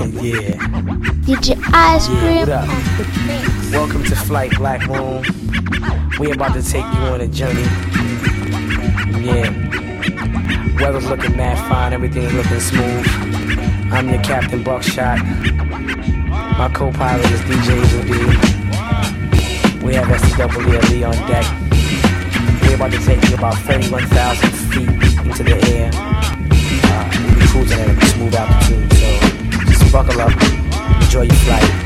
yeah. DJ Ice Yeah, Cream what up? the. Welcome to Flight Black Moon. We about to take you on a journey. Yeah. Weather's looking mad fine, everything's looking smooth. I'm your Captain Buckshot. My co-pilot is DJ Eagle We have SCWLE on deck. We're about to take you about 31,000 feet into the air. Uh, we'll be cruising at a smooth altitude, so buckle up, enjoy your flight.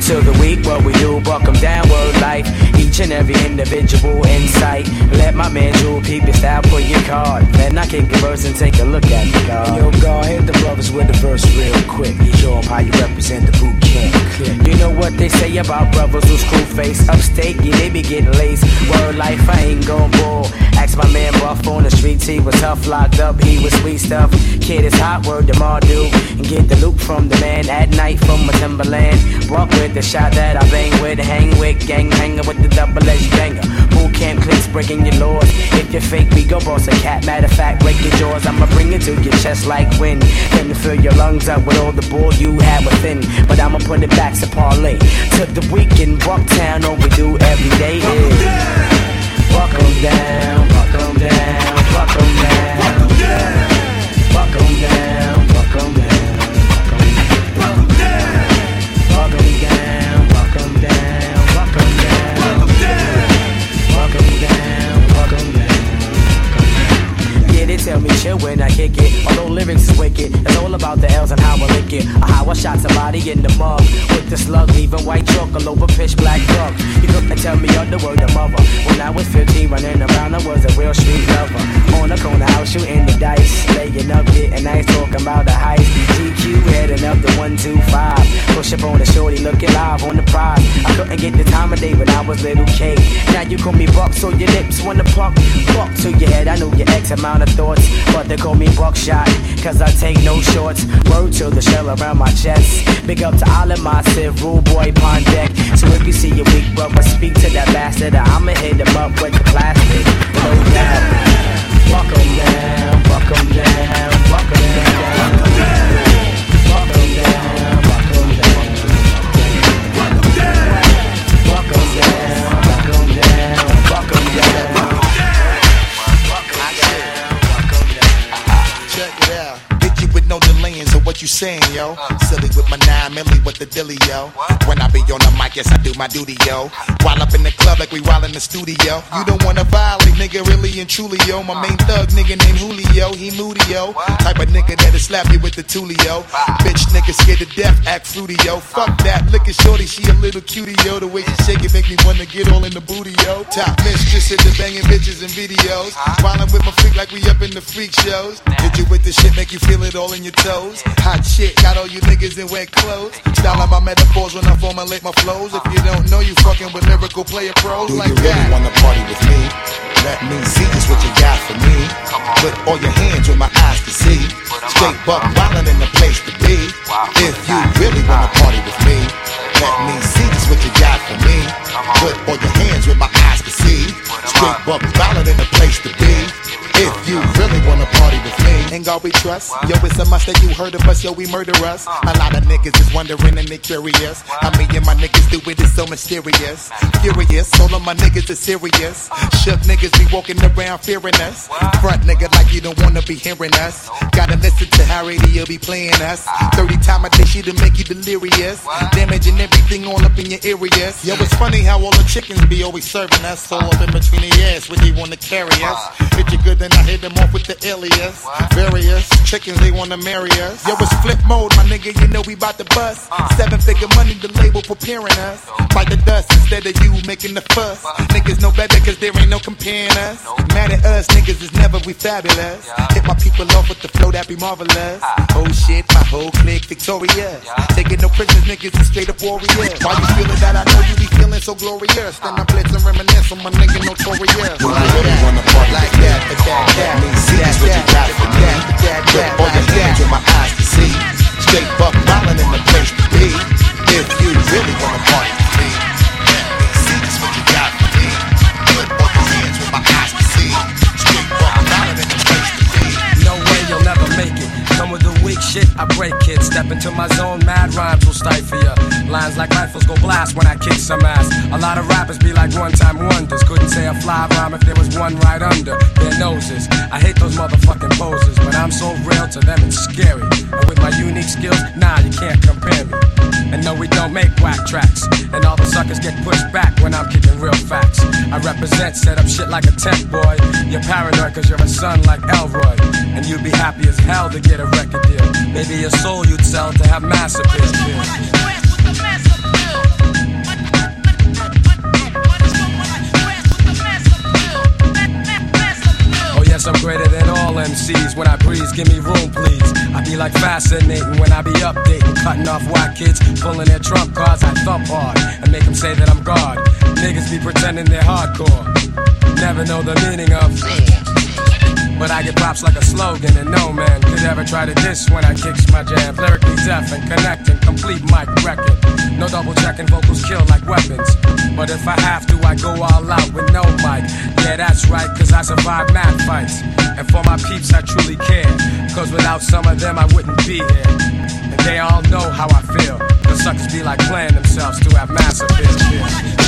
to the week, what we do, 'em downward life. Each and every individual insight. Let my man Jewel peep your style, put your card. Then I can converse and take a look at the guard. Yo, God, hit the brothers with the verse real quick. Show 'em how you represent the boot camp. You know what they say about brothers who's cool face. Upstate, yeah, they be getting lazy. Word life, I ain't gon' bull. Ask my man Buff on the streets, he was tough, locked up, he was sweet stuff. Kid is hot, word to Mardu. And get the loot from the man at night from my Timberland. Walk with the shot that I bang with, hang with, gang hanger with the double edged banger. Camp clicks breaking your laws. If you're fake, we go boss a cat. Matter of fact, break your jaws. I'ma bring it to your chest like wind. Then fill your lungs up with all the bull you have within. But I'ma put it back to parlay. To the weekend, Bucktown, all we do every day is. Buck down, buck down, buck down. Buck down, buck tell me chill when I kick it. Although lyrics is wicked, it's all about the L's and how I lick it. Or how I shot somebody in the mug with the slug, leaving white chalk all over pitch black drug. You couldn't tell me other word of mother. When I was 15, running around, I was a real street lover. On the corner, house shooting the dice, laying up, getting nice, talking about the heist. GQ heading up the 125. Push up on the shorty, looking live on the prize. I couldn't get the time of day when I was little K. Now you call me Buck, so your lips wanna pluck. Buck to your head, I know your X amount of thoughts. But they call me Buckshot, cause I take no shorts. Word to the shell around my chest. Big up to all of my Civ, rule boy, pond deck. So if you see a weak brother, speak to that bastard. I'ma hit him up with the plastic. No doubt. Buck 'em down, buck 'em down. Buck 'em down, yo? Silly with my nine milli with the dilly, yo. When I be on the mic, yes, I do my duty, yo. While up in the club like we while in the studio. You don't wanna violate, nigga, really and truly, yo. My main thug nigga named Julio, he moody, yo. Type of nigga that'll slap you with the tulio. Bitch nigga scared to death, act fruity, yo. Fuck that, look at shorty, she a little cutie, yo. The way she shake it make me wanna get all in the booty, yo. Top mistress in the banging bitches and videos. Wildin' with my freak like we up in the freak shows. Hit you with the shit, make you feel it all in your toes. Hot shit, got all you niggas in wet clothes. Style my metaphors when I formulate my flows. If you don't know, you fucking with lyrical player pros Do like you really that. wanna party with me? Let me see just what you got for me. Put all your hands where my eyes can see. Straight buck wildin' in the place to be. If you really wanna party with me, let me see just what you got for me. Put all your hands where my eyes can see. Straight buck wildin' in the place to be. If you really wanna party with me, In God we trust. Yo, it's a must that you heard of us. Yo, we murder us. A lot of niggas is wondering and they curious. How me and my niggas do it is so mysterious. Furious, all of my niggas is serious. Shook niggas be walking around fearing us. Front nigga like you don't wanna be hearing us. Gotta listen to how radio be playing us. 30 time a day she to make you delirious. Damaging everything all up in your areas. Yo, it's funny how all the chickens be always serving us. All up in between the ass when they wanna carry us. You good, then I hit them off with the alias. Various chickens, they wanna marry us. Yo, it's Flipmode, my nigga, you know we bout to bust. Seven figure money, the label preparing us. Bite the dust instead of you making the fuss. Niggas know better cause there ain't no comparing us. Mad at us, niggas is never we fabulous. Hit my people off with the flow that be marvelous. Oh shit, my whole clique victorious. Taking no prisoners, niggas is straight up warriors. Why you feeling that? I know you be feeling so glorious. Then I blitz and reminisce on my nigga notorious. Do you really wanna party Like with me? that, that, me see what you got for me. Your with my eyes to see. Straight buck violin in the place to be. If you really wanna party with me. Let me see what you got for me. Put both your hands my eyes see. Step into my zone, mad rhymes will stifle ya. Lines like rifles go blast when I kick some ass. A lot of rappers be like one time wonders. Couldn't say a fly rhyme if there was one right under their noses. I hate those motherfucking poses, but I'm so real to them it's scary. And with my unique skills, nah, you can't compare me. And no, we don't make whack tracks. And all the suckers get pushed back when I'm kicking real facts. I represent, set up shit like a tech boy. You're paranoid cause you're a son like Elroy. And you'd be happy as hell to get a record deal. Maybe your soul you'd sell to have mass appeal. Oh yes, I'm greater than all MCs. When I breeze, give me room, please. I be like fascinating when I be updating, cutting off white kids, pulling their trump cards. I thump hard and make them say that I'm God. Niggas be pretending they're hardcore, never know the meaning of. But I get props like a slogan, and no man could ever try to diss when I kicks my jam. Lyrically deaf and connecting, complete mic record. No double checking, vocals kill like weapons. But if I have to, I go all out with no mic. Yeah, that's right, cause I survive mad fights. And for my peeps, I truly care. Cause without some of them, I wouldn't be here. And they all know how I feel. The suckers be like playing themselves to have massive appeal.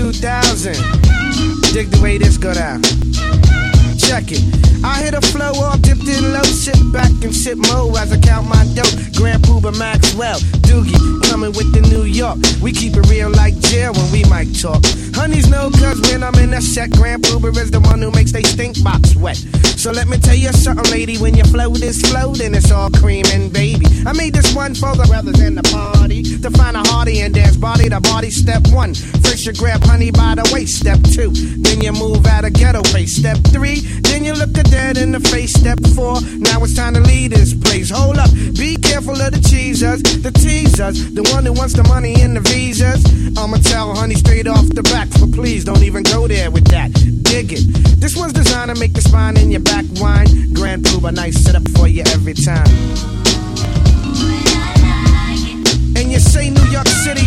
2000. Dig the way this go down. I hit a flow off, dipped in low, sit back and sit mo as I count my dough. Grand Puba Maxwell, Doogie, coming with the New York. We keep it real like jail when we might talk. Honeys know cause when I'm in a set, Grand Puba is the one who makes they stink box wet. So let me tell you something, lady, when you flow this flow, then it's all creaming, baby. I made this one for the brothers in the party to find a hearty and dance body to body. Step one, first you grab honey by the waist. Step two, then you move out of ghetto pace. Step three, then you look a dead in the face. Step four, now it's time to leave this place. Hold up, be careful of the cheesers, the teasers, the one who wants the money and the visas. I'ma tell honey straight off the back, but please don't even go there with that. Dig it. This one's designed to make the spine in your back wine. Grand Puba, nice setup for you every time. And you say New York City.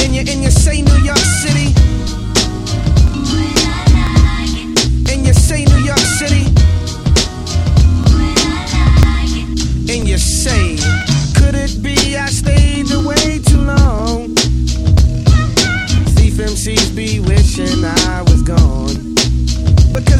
And you, and you say New York City. And you say, could it be I stayed away too long? Thief MCs be wishing I was gone because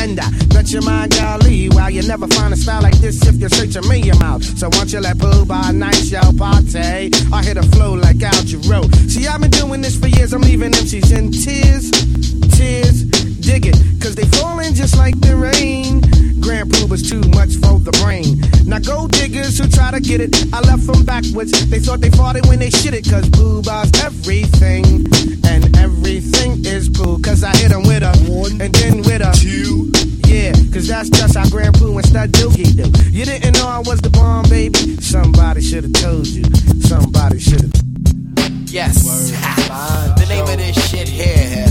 And I bet your mind, golly, while you never find a style like this if you're searching me mouth. So once you let pull by nice show party, I hit a flow like Al Jarreau. See, I've been doing this for years, I'm leaving MCs in tears, tears, dig it, cause they falling just like the rain. Grand Puba's too much for the brain. Now go diggers who try to get it, I left them backwards. They thought they fought it when they shit it, cause Puba's everything. And everything cool, cause I hit them with a one and then with a two. Yeah, cause that's just how Grand Poo and Stud Doogie do. You didn't know I was the bomb, baby? Somebody should've told you. Somebody should've. Yes. the name of this shit here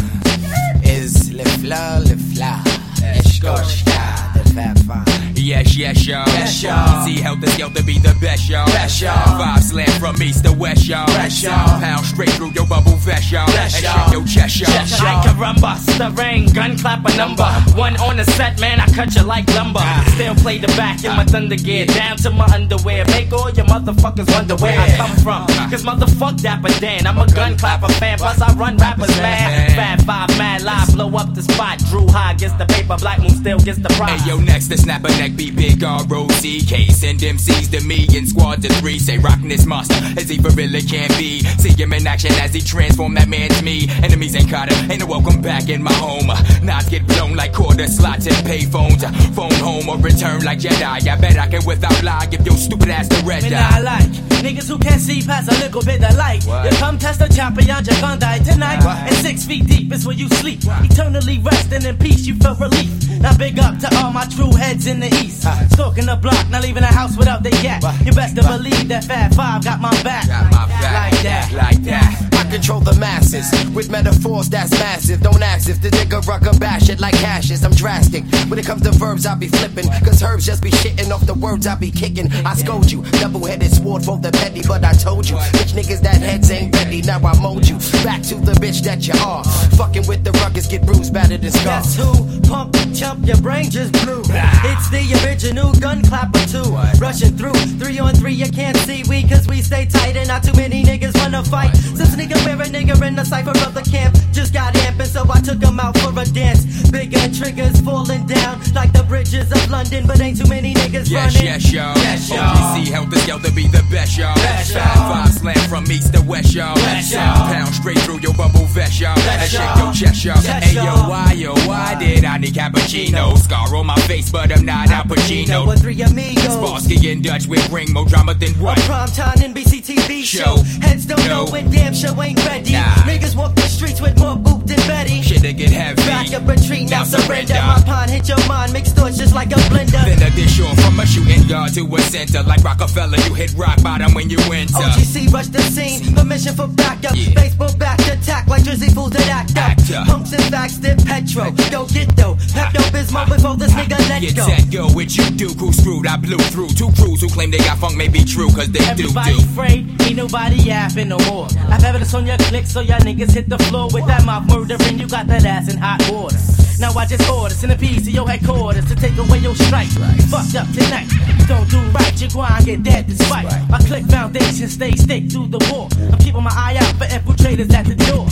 is Le Fleur, Le Fleur. Eshkoshka, the Fab Five. Yes, yes, y'all. Yes, y'all. See how this to be the best, y'all. Best, y'all. Five slam from east to west, y'all. Best, y'all. Pound straight through your bubble vest, y'all. And y'all. your chest, y'all. Chest, y'all. Like caramba, stirring, gun clap a number. One on the set, man, I cut you like lumber. Ah. Still play the back in my thunder gear, down to my underwear. Make all your motherfuckers wonder where I come from. Ah. Cause motherfuck Dapper Dan, I'm a gun clapper fan, plus I run rappers mad. Fab five, mad live, blow up the spot. Drew high gets the paper, Black Moon still gets the prize. Hey, yo, next to snap a neck be big R-O-C-K. Send MCs to me in squad to three. Say rockin' this monster as he for really can be. See him in action as he transform that man to me. Enemies ain't caught him, ain't a welcome back in my home. Knots get blown like quarter slots and payphones. Phone home or return like Jedi. I bet I can without lie give your stupid ass the red eye. I like niggas who can't see past a little bit of light. What? You come test the champion, you're gonna die tonight. What? And six feet deep is where you sleep. Eternally resting in peace, you feel relief. Now big up to all my true heads in the east. Stalking the block, not leaving the house without the yak. You best to believe that Fab Five got my back. Got my back. Like that. Like that. I control the masses with metaphors that's massive. Don't ask if the nigga and bash it like hashes. I'm drastic. When it comes to verbs, I be flipping. Cause herbs just be shitting off the words I be kicking. I scold you. Double headed sword for the petty, but I told you. Bitch niggas that heads ain't ready. Now I mold you. Back to the bitch that you are. Fucking with the ruggeds, get bruised, battered, and scarred. Guess who? Pump, chump, your brain just blew. It's the original gun clapper too. Rushing through, three on three, you can't see we, cause we stay tight and not too many niggas wanna fight. Since nigga wear a nigga in the cipher of the camp, just got amping, so I took him out for a dance. Bigger triggers falling down like the bridges of London, but ain't too many niggas Yes, running. yes, y'all. Yes, y'all. Help the to be the best, y'all. Best, y'all. Five slam from east to west, y'all. Best, y'all. Pound straight through your bubble vest, y'all. And shake your chest, y'all. Hey, yo, why, yo, why did I need cappuccino? Scar on my face, but I'm not Al Pacino. With three amigos. Sparsky in Dutch with ring more drama than what? prime time NBC TV show. Show. Heads don't No. know when damn show ain't ready. Nah. Niggas walk the streets with more boot than Betty. Shit to get heavy. Back up retreat, now Now surrender. surrender. My pond hit your mind, mixed thoughts just like a blender. Then a dish off from a shooting guard to a center. Like Rockefeller, you hit rock bottom when you enter. OGC rush the scene, permission for backup. Yeah. Baseball back attack like Drizzy fools that act up. Act up. Pumps and facts, dip petro. Go get though, Pepto Bismol before this nigga let Get go. set, go, what you do, crew screwed, I blew through Two crews who claim they got funk may be true, cause they do, Everybody do afraid, ain't nobody yapping no more. I've evidence on your click, so y'all niggas hit the floor with that mouth murdering. You got that ass in hot water. Now I just order, piece to your headquarters to take away your strike. Fucked up tonight, don't do right, you go and get dead despite. I click foundation stay stick through the war. I'm keeping my eye out for infiltrators at the door.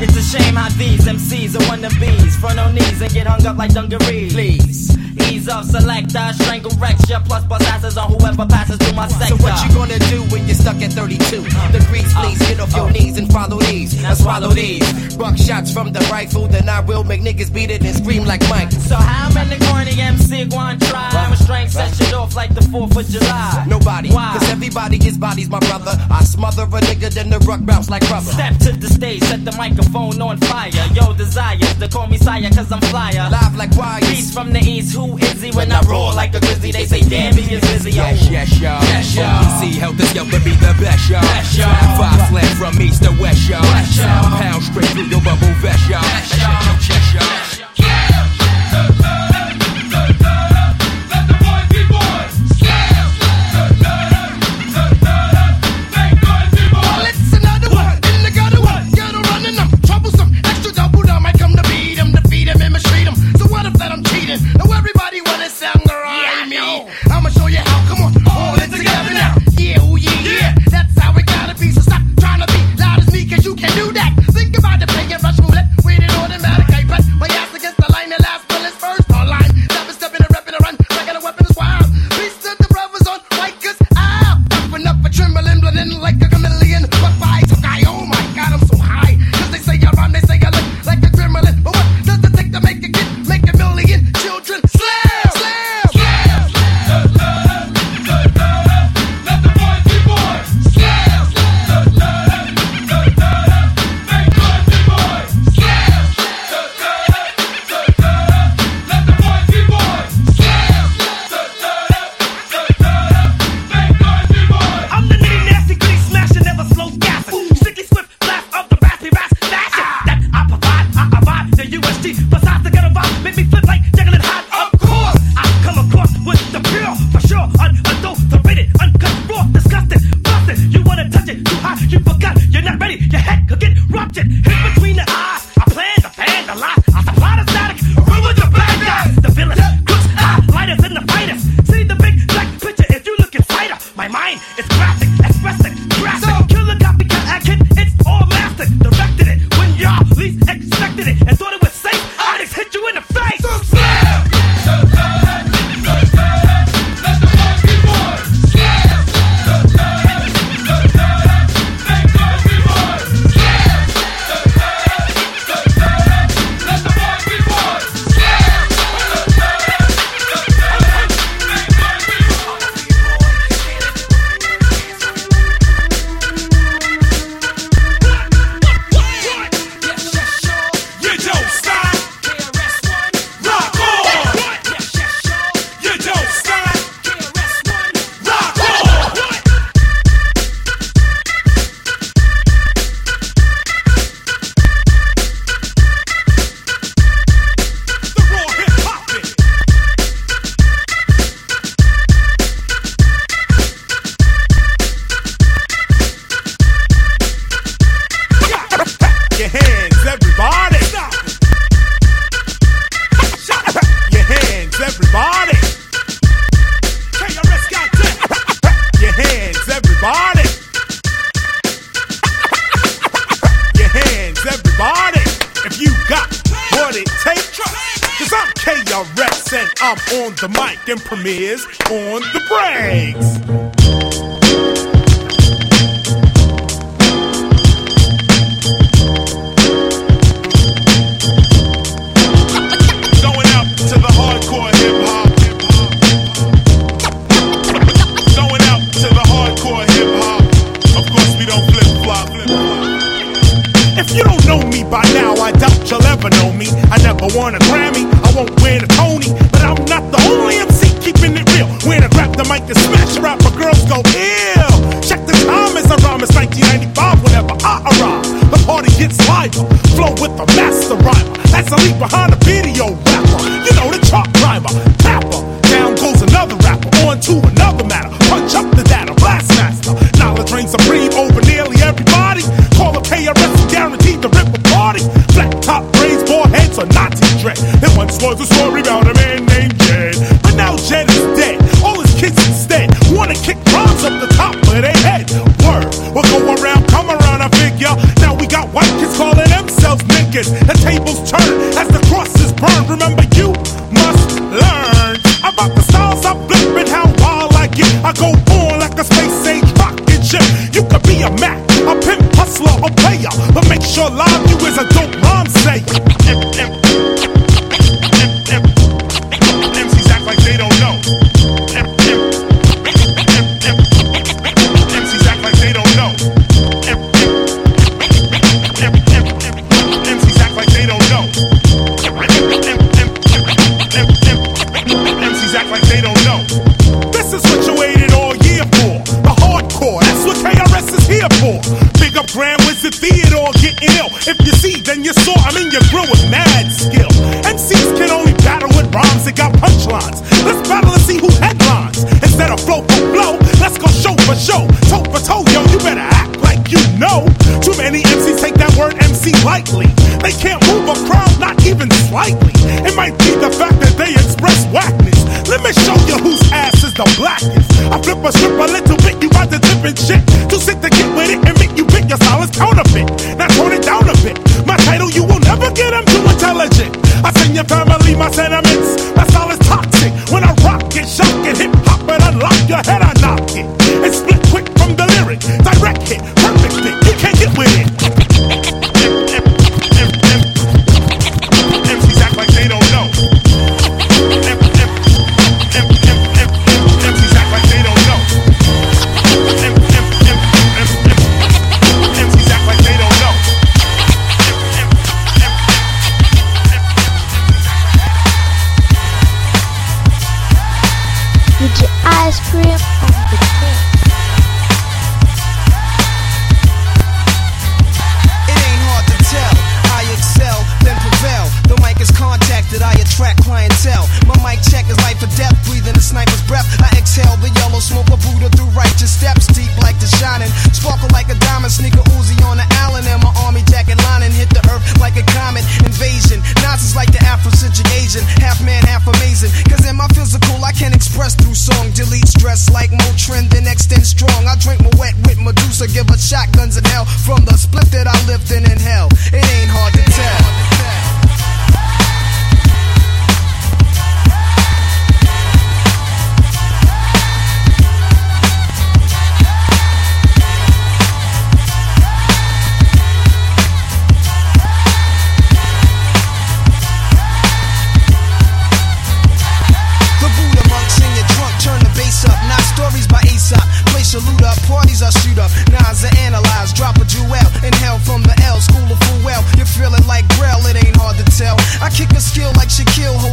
It's a shame how these MCs are wannabes. Front on knees and get hung up like dungarees. Please. Ease off, selector, strangle recture, plus bust asses on whoever passes through my sector. So what you gonna do when you're stuck at 32 The degrees? Please get off your knees and follow these. Now swallow these. Buck shots from the rifle, then I will make niggas beat it and scream like Mike. So how many corny MC going try? I'm a strength set shit off like the 4th of July. Nobody, Why? cause everybody is bodies, my brother. I smother a nigga, then the ruck bounce like rubber. Step to the stage, set the microphone on fire. Yo, desire to call me sire, cause I'm flyer. Live like wires. Beast from the east, who is he? When I roar like a grizzly, they say, damn, he is busy. Yo. Yes, oh. yes, y'all. Yes, y'all. OPC help the scale to be the best, y'all. Best, y'all. Five slam from east to west, y'all. Best, y'all. Pound straight through your bubble vest, y'all. Best, And y'all. shake your chest, y'all. Premieres son, the livest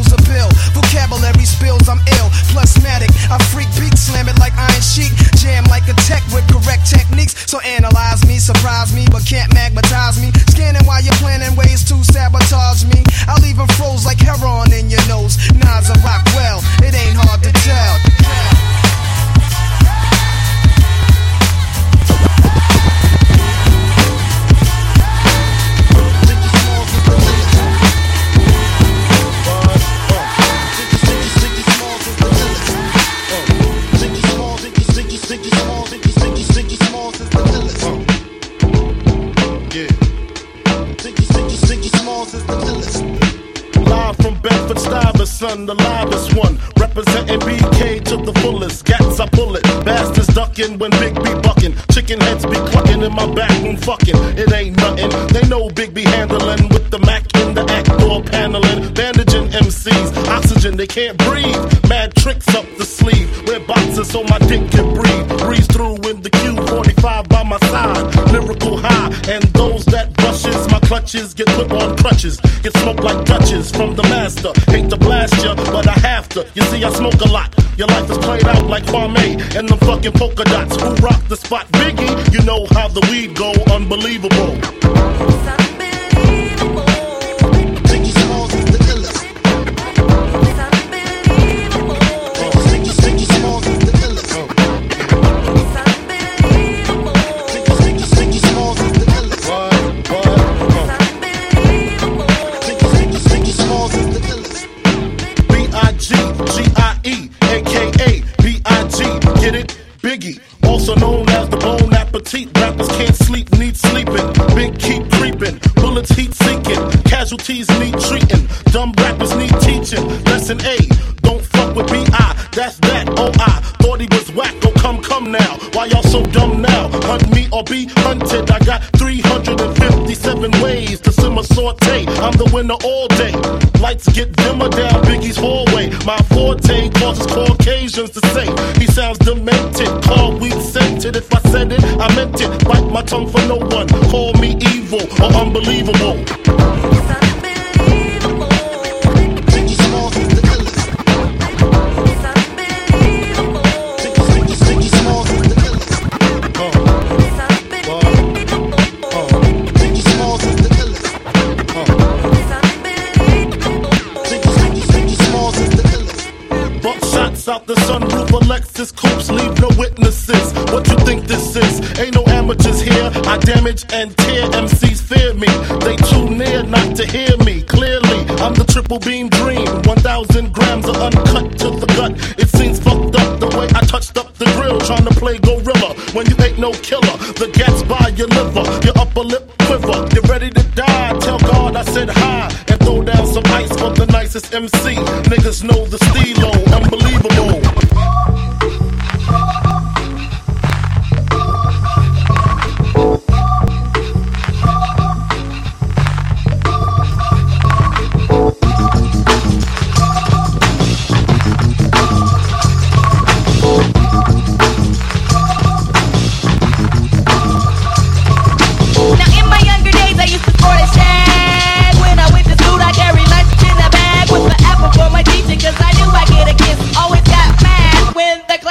no amateurs here. I damage and tear MCs fear me. They too near not to hear me clearly. I'm the triple beam dream. 1,000 grams of uncut to the gut. It seems fucked up the way I touched up the grill, trying to play gorilla when you ain't no killer. The gas by your liver, your upper lip quiver. You're ready to die. Tell God I said hi and throw down some ice for the nicest MC. Niggas know the steelo, unbelievable.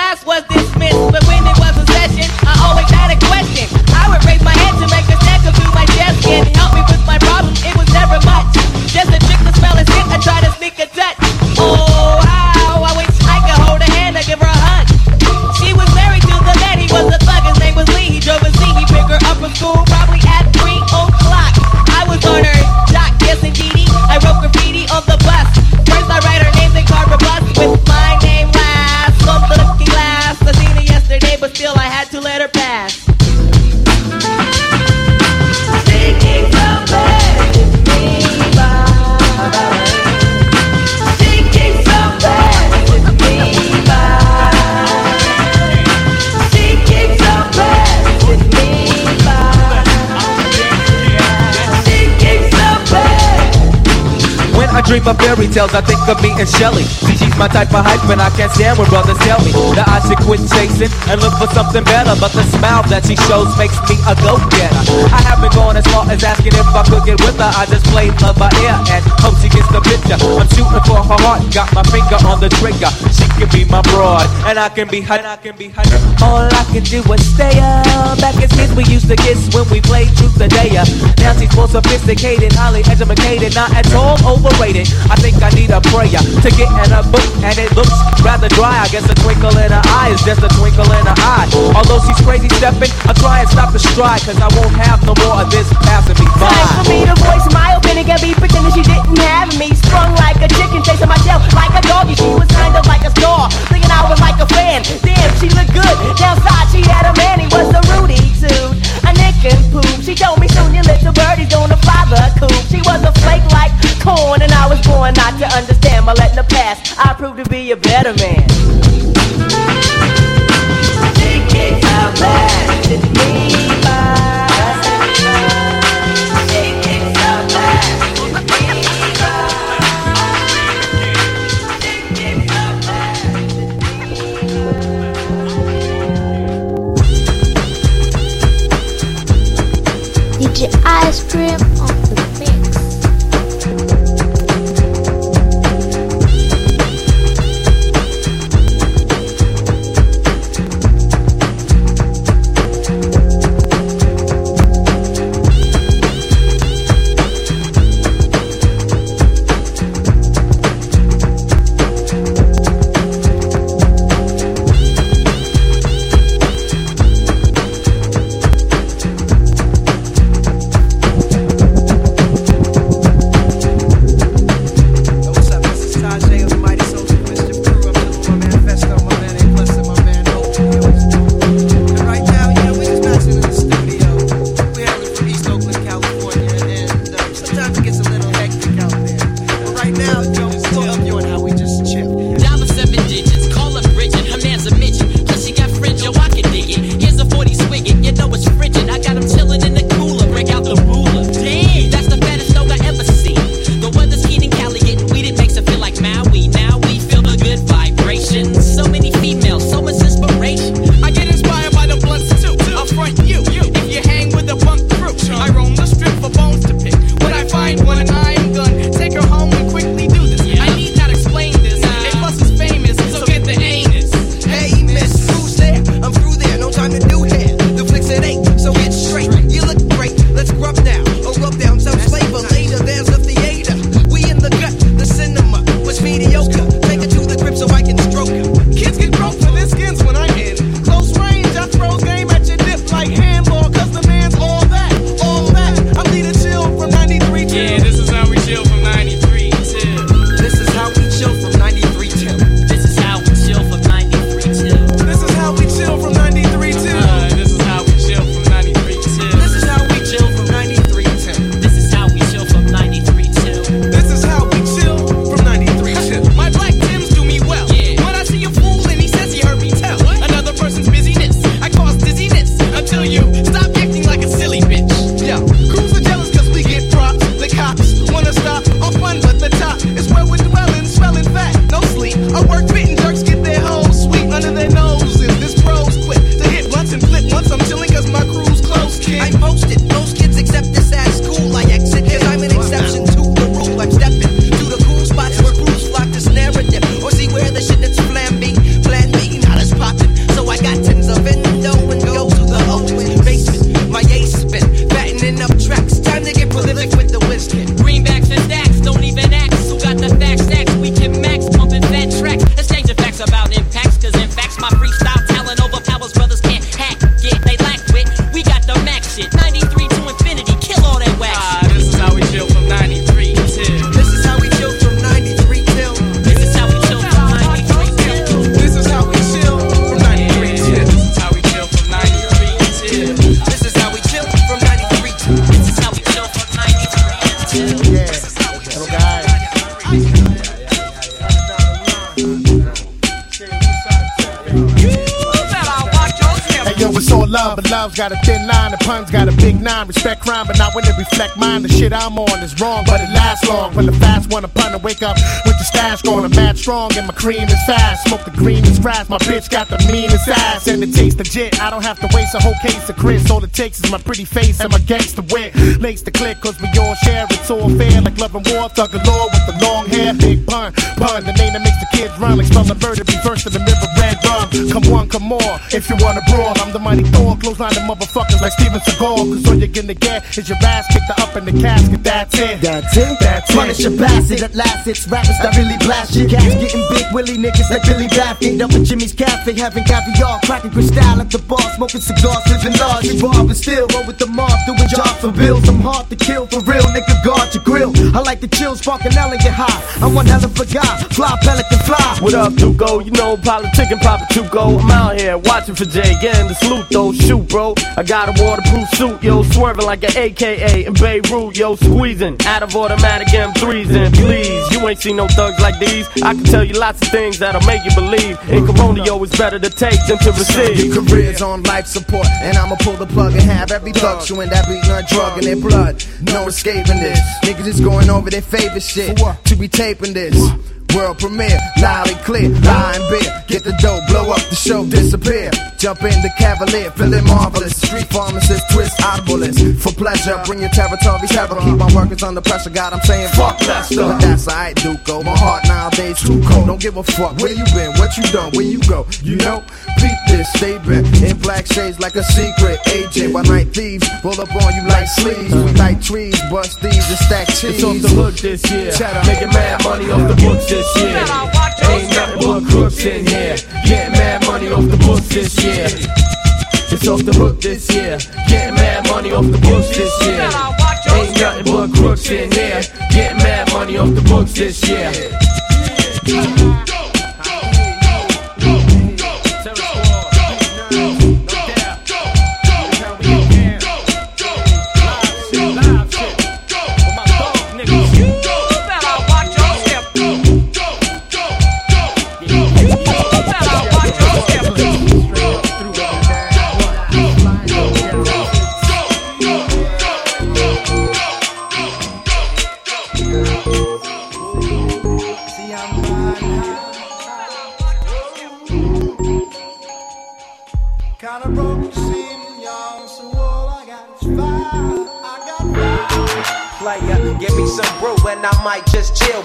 Class was dismissed But when it was a session I always had a question. I would raise my hand to make a snack come through my Can you help me with my problem? It was never much. Just a trick to smell and sit and try to sneak a touch dream of fairy tales, I think of me and Shelly. See, she's my type of hype, and I can't stand when brothers tell me that I should quit chasing and look for something better. But the smile that she shows makes me a go-getter. I haven't gone as far as asking if I could get with her. I just play love by ear and hope she gets the picture. I'm shooting for her heart, got my finger on the trigger. She can be my broad, and I can be. And I can be her. All I can do is stay up. Back as kids, we used to kiss when we played truth or dare. Now she's more sophisticated, highly educated, not at all overrated. I think I need a prayer to get in a book, and it looks rather dry. I guess a twinkle in her eye is just a twinkle in her eye. Although she's crazy stepping, I'll try and stop the stride, cause I won't have no more of this passing me by. Time for me to voice my spinning and be pretending she didn't have me. Sprung like a chicken, chasing my tail like a doggy. She was kind of like a star, thinking I was like a fan. Damn, she looked good. Downside, she had a man, he was a Rudy too. A nick and poop. She told me soon your little birdie's gonna fly the coop. She was a flake like corn, and I was born not to understand. My letting the past, I proved to be a better man. She kicked out bad. time. Respect crime, but not when it reflect mine. The shit I'm on is wrong, but it lasts long. When the fast one upon to wake up with the stash going, I'm mad strong and my cream is fast. Smoke the greenest grass, my bitch got the meanest ass and it tastes legit. I don't have to waste a whole case of Chris. All it takes is my pretty face and my gangster wit. Lace the click, cause we all share it's all fair. Like loving war, thug lord with the long hair, big pun, pun. The name that makes the kids run like spelling murder, first in the mirror. Come on, come on, if you wanna brawl, I'm the mighty Thor, line the motherfuckers like Steven Seagal. Cause all you're gonna get is your ass kicked up in the casket. That's it. That's it. That's it. Punish your bastard at last. It's rappers that really blast you. Cats getting big, willy niggas like Billy Baffin. Up at Jimmy's Cafe, having caviar, cracking crystal at the bar, smoking cigars, living large. You bob and still roll with the mob, doing jobs for bills. I'm hard to kill for real, nigga. Guard your grill. I like the chills, sparking elegant high. I'm one hell of a guy, fly pelican fly. What up, Duco? You know politics and pop what you go. I'm out here watching for Jay, getting the salute though. Shoot, bro. I got a waterproof suit, yo. Swerving like an AKA in Beirut, yo. Squeezing out of automatic M3s. And please, you ain't seen no thugs like these. I can tell you lots of things that'll make you believe. In Corona, yo, it's better to take than to receive. Your career's on life support, and I'ma pull the plug and have every thug chewing that beating a drug in their blood. No escaping this. Niggas is going over their favorite shit to be taping this. World premiere, loud and clear, lie and beer. Get the dough, blow up the show, disappear. Jump in the cavalier, feeling marvelous. Street pharmacist, twist oddbalist. For pleasure, bring your territory terror. Keep my workers under pressure, God, I'm saying fuck Lester. But that's alright, Duco. My heart nowadays too cold. Don't give a fuck where you been, what you done, where you go. You know, beat this statement in black shades like a secret agent. While night thieves pull up on you like sleeves. We like trees, bust thieves and stack cheese. It's off the hook this year. Cheddar. Making mad money off the books this year. Ain't nothing but crooks in here. Getting mad money off the books this year. It's off the hook this year. Getting mad money off the books this year. Ain't nothing but crooks in here. Getting mad money off the books this year.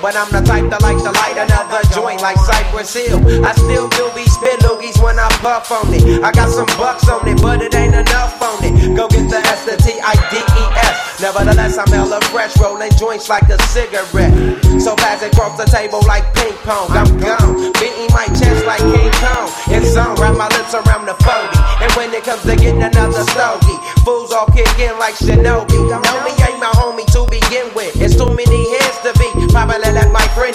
But I'm the type that like to light another joint like Cypress Hill. I still do be spit loogies when I puff on it. I got some bucks on it, but it ain't enough on it. Go get the S, the T, I, D, E, S. Nevertheless, I'm hella fresh, rolling joints like a cigarette. So pass it across the table like ping pong. I'm gone, beating my chest like King Kong. It's on, wrap my lips around the 40. And when it comes to getting another stogie, fools all kick in like Shinobi.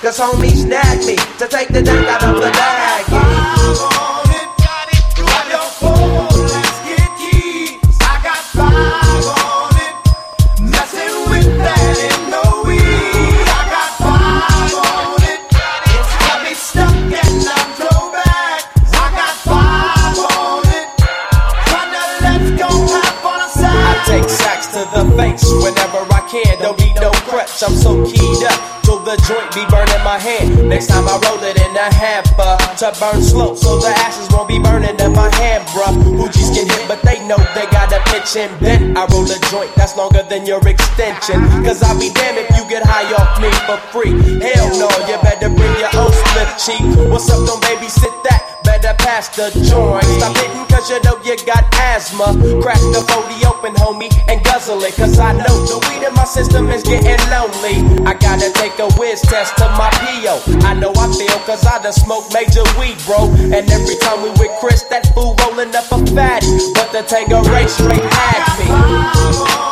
Cause homies snagged me to take the dank out of the bag. I take sacks to the face whenever I can. Don't need no crutch, I'm so keyed up. The joint be burning my hand. Next time I roll it in a hamper to burn slow, so the ashes won't be burning in my hand, bruh. Hoogies get hit, but they know they got a pitch and bent. I roll a joint that's longer than your extension. Cause I'll be damned if you get high off me for free. Hell no, you better bring your own split cheek. What's up, don't babysit that? Better pass the joint. Stop hitting cause you know you got asthma. Crack the 40 open, homie, and guzzle it. Cause I know the weed in my system is getting lonely. I gotta take a whiz test to my PO. I know I feel cause I done smoked major weed, bro. And every time we with Chris, that fool rolling up a fatty. But the Tango race straight had me.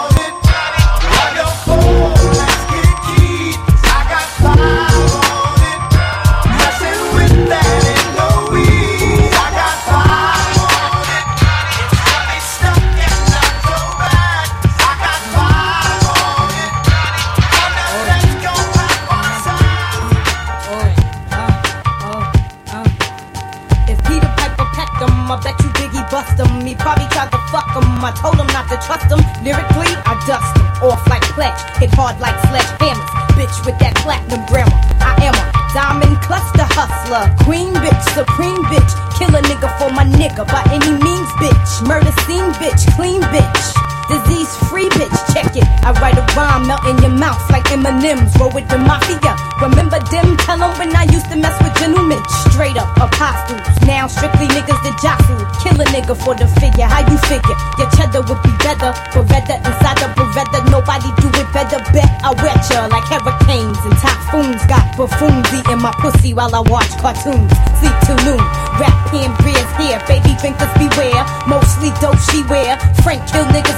Like Roll with the mafia. Remember them? Tell 'em when I used to mess with gentlemen. Straight up apostles. Now strictly niggas that jostle. Kill a nigga for the figure. How you figure? Your cheddar would be better. Beretta inside the Beretta. Nobody do it better. Bet I wet ya like hurricanes and typhoons. Got buffoons eating my pussy while I watch cartoons. Sleep till noon. Rap hand beers here. Baby drinkers beware. Mostly dope she wear. Frank kill niggas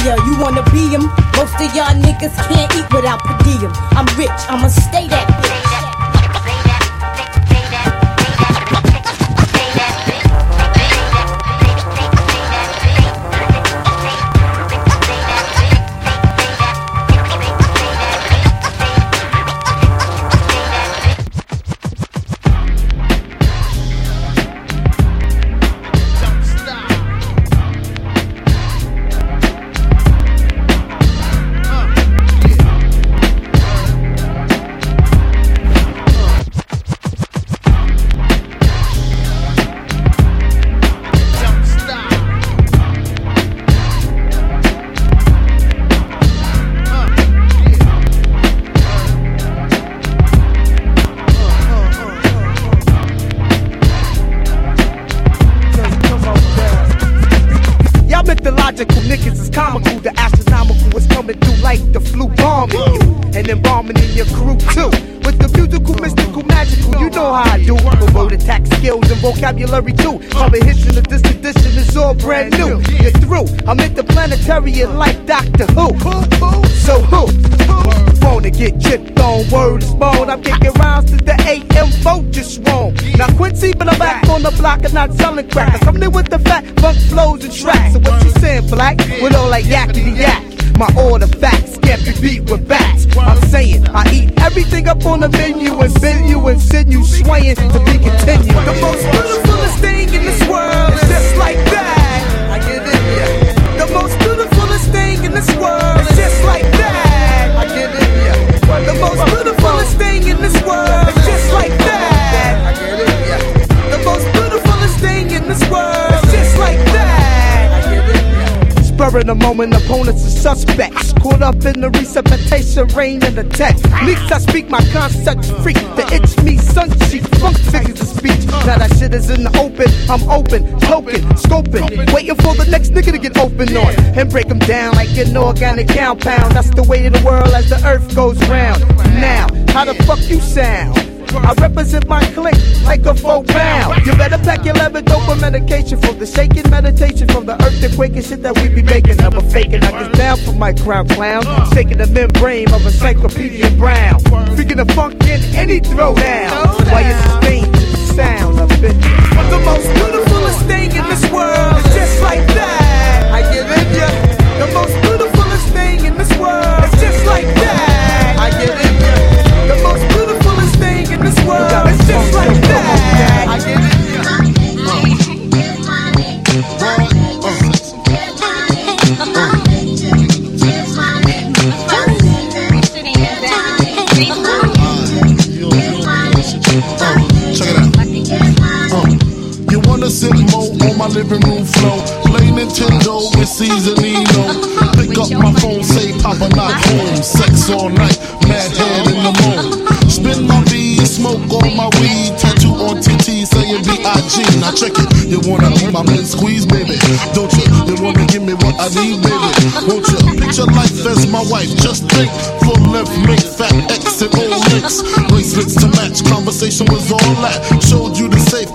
Mafia, you wanna be 'em? Most of y'all niggas can't eat without per diem. I'm rich, I'ma stay that That yakety yak. My order can't be beat with bats. I'm saying I eat everything up on the menu and bend you and send you swaying to be continued. The most beautifulest thing in this world is just like that. I it. The most beautifulest thing in this world is just like of the moment, opponents are suspects. Caught up in the resuscitation, rain and attack. Leaks I speak my concepts, freak. The itch me, sun cheek, funk figures of speech. Now that shit is in the open, I'm open, poking, scoping, waiting for the next nigga to get open on and break them down like an organic compound. That's the way of the world as the earth goes round. Now, how the fuck you sound? I represent my clique like a four pound. You better pack your leather dope for medication from the shaking meditation from the earthquake and shit that we be making. Never faking. I get down for my crown clown, shaking the membrane of a encyclopedia brown. Freaking the funk in any throwdown. While you sustain sound of it. But the most beautifulest thing in this world is just like that. On my living room floor? Play Nintendo with Seasonino. Pick up my phone, say Papa not home. Sex all night, mad head in the moon. Spin my beat, smoke all my weed. Tattoo on TT saying B.I.G. Now check it. You wanna be my man squeeze, baby? Don't you? You wanna give me what I need, baby? Won't you? Picture life as my wife. Just think. Full length, make fat X and all links. Bracelets to match. Conversation was all that. Showed you the safe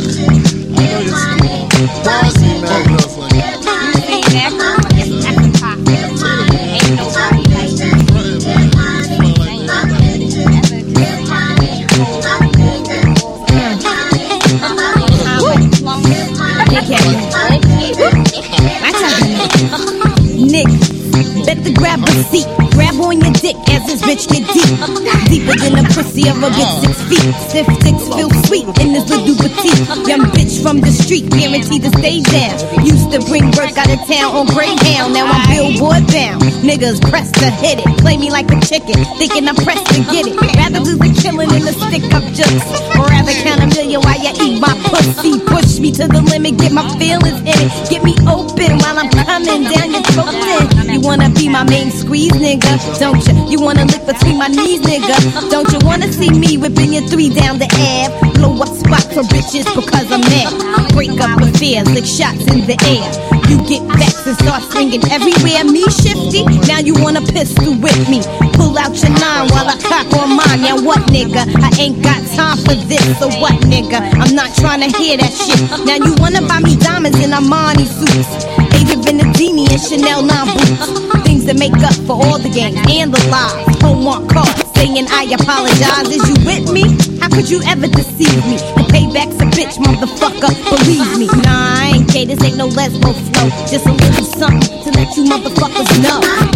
Deeper than the pussy of a six feet. Stiff dicks feel sweet in this little petite. Young bitch from the street, guaranteed to stay down. Used to bring work out of town on Greyhound. Now I'm billboard bound. Niggas pressed to hit it. Play me like a chicken, thinking I'm pressed to get it. Rather do the killing in the stick up. Or rather count a million while you eat my pussy. Push me to the limit, get my feelings in it. Get me open while I'm coming down your throat. You wanna be my main squeeze, nigga? Don't you? You wanna lick between my knees, nigga? Don't you wanna see me whipping your three down the ab? Blow up spots for bitches because I'm mad. Break up affairs, lick shots in the air. You get vexed and start swinging everywhere. Me shifty, now you wanna pistol with me. Pull out your nine while I cock on mine. Now what, nigga? I ain't got time for this. So what, nigga? I'm not trying to hear that shit. Now you wanna buy me diamonds in Armani suits. Adrienne Vittadini and Chanel 9 boots. Things that make up for all the games and the lies. Homework cards saying I apologize. Is you with me? How could you ever deceive me? The payback's a bitch, motherfucker. Believe me. Nah, I ain't gay. This ain't no lesbo flow. Just a little something to let you motherfuckers know.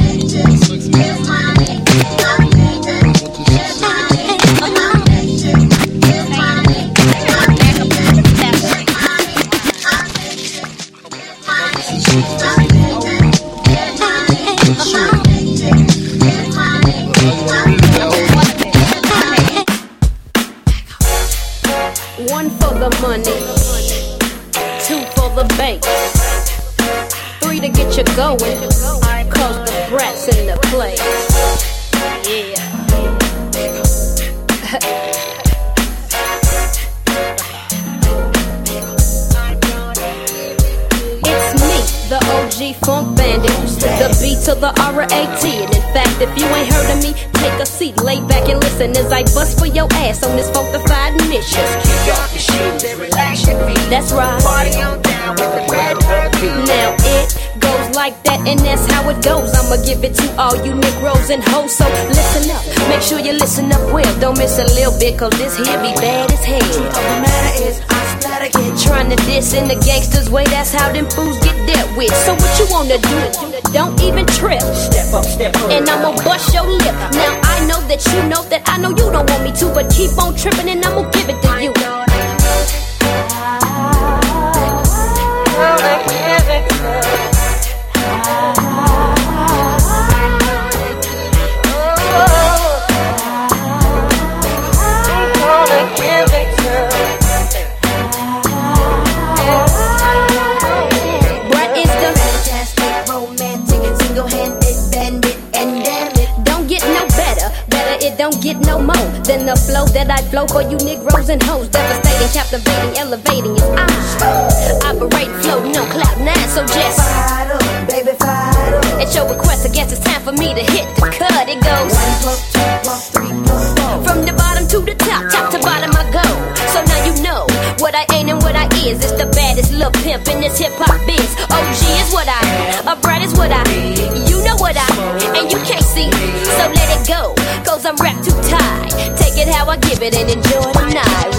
Give it to all you Negroes and hoes. So listen up, make sure you listen up well. Don't miss a little bit, cause this here be bad as hell. The matter is, I splatter get trying to diss in the gangsters' way. That's how them fools get dealt with. So what you wanna do? Don't even trip. Step up, step up. And I'ma bust your lip. Now I know that you know that I know you don't want me to, but keep on tripping and I'ma give it to you. Get no more than the flow that I flow for you Negroes and hoes. Devastating, captivating, elevating. Yes, I'm operate, floating on cloud nine, so just baby, At your request, I guess it's time for me to hit the cut. It goes One plus two plus three plus four. from the bottom to the top, top to bottom I go. So now you know what I ain't and what I is. It's the baddest little pimp in this hip hop biz. OG is what I am. I, a brat is what I, you Let it go, cause I'm wrapped too tight. Take it how I give it and enjoy the night,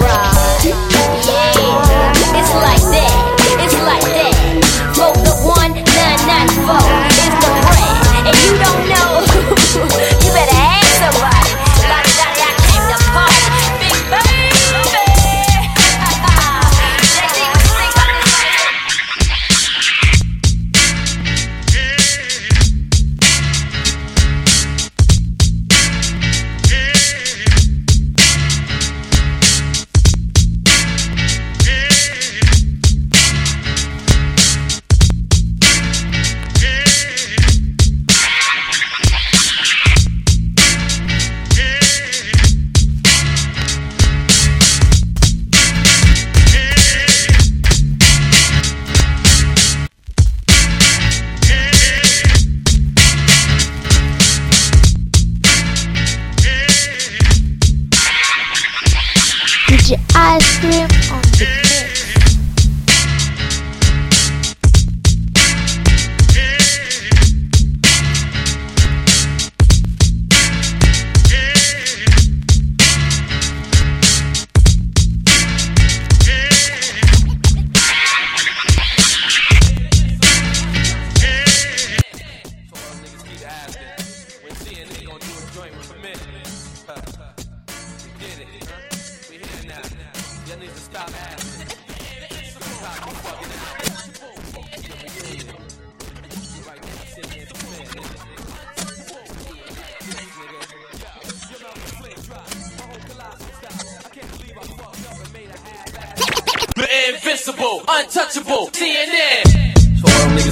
Ice cream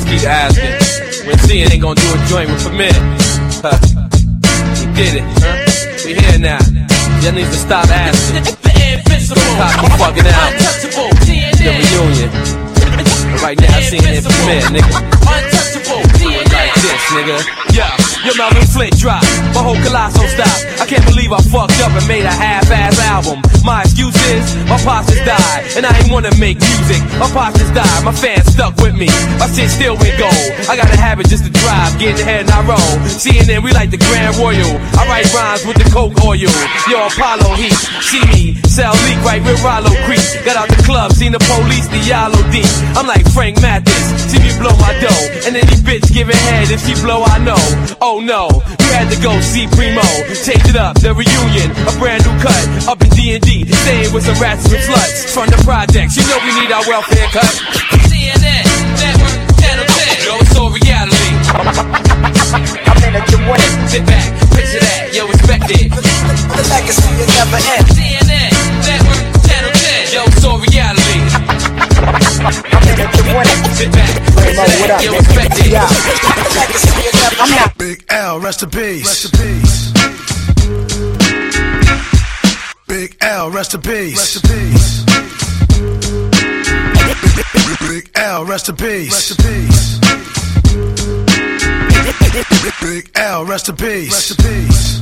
keep asking when ain't gonna do a joint with a minute. Huh. We did it, huh? We here now. Y'all need to stop asking. The invincible, stop fucking out. The reunion. But right now, CNN premiere, nigga. Untouchable. Like this, nigga. Yeah, your Melvin Flynt drop. My whole colossal stop. I can't believe I fucked up and made a half-ass album. My excuse is, my pops died, and I ain't wanna make music. My pops died, my fans stuck with me. My shit still went gold. I got a habit just to drive, get ahead and I roll. CNN, we like the Grand Royal. I write rhymes with the Coke oil. Yo, Apollo Heat, see me, sell leak right with Rollo Creek. Got out the club, seen the police, the yellow deep. I'm like Frank Matthews, see me blow my dough. And any bitch giving head, if she blow, I know. Oh Oh, no, you had to go see Primo. Change it up, the reunion, a brand new cut. Up in D&D, staying with some rats and sluts. From the projects, you know we need our welfare cut. CNN, Network, Channel 10. Yo, it's all reality. I'm in a joint. Sit back, picture that, yo, respect it. The legacy will never end. CNN, Network, Channel 10. Yo, it's all reality. I'm it. The legacy will never. Big L, rest in peace. Rest in peace. Big L, rest in peace. Rest in peace. Big L, rest in peace. Rest in peace. Big L, rest in peace. Rest in peace.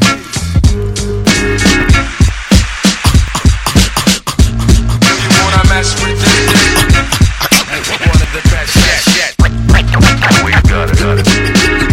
When I mess with this, one of the best yet, yet. We got it, got it.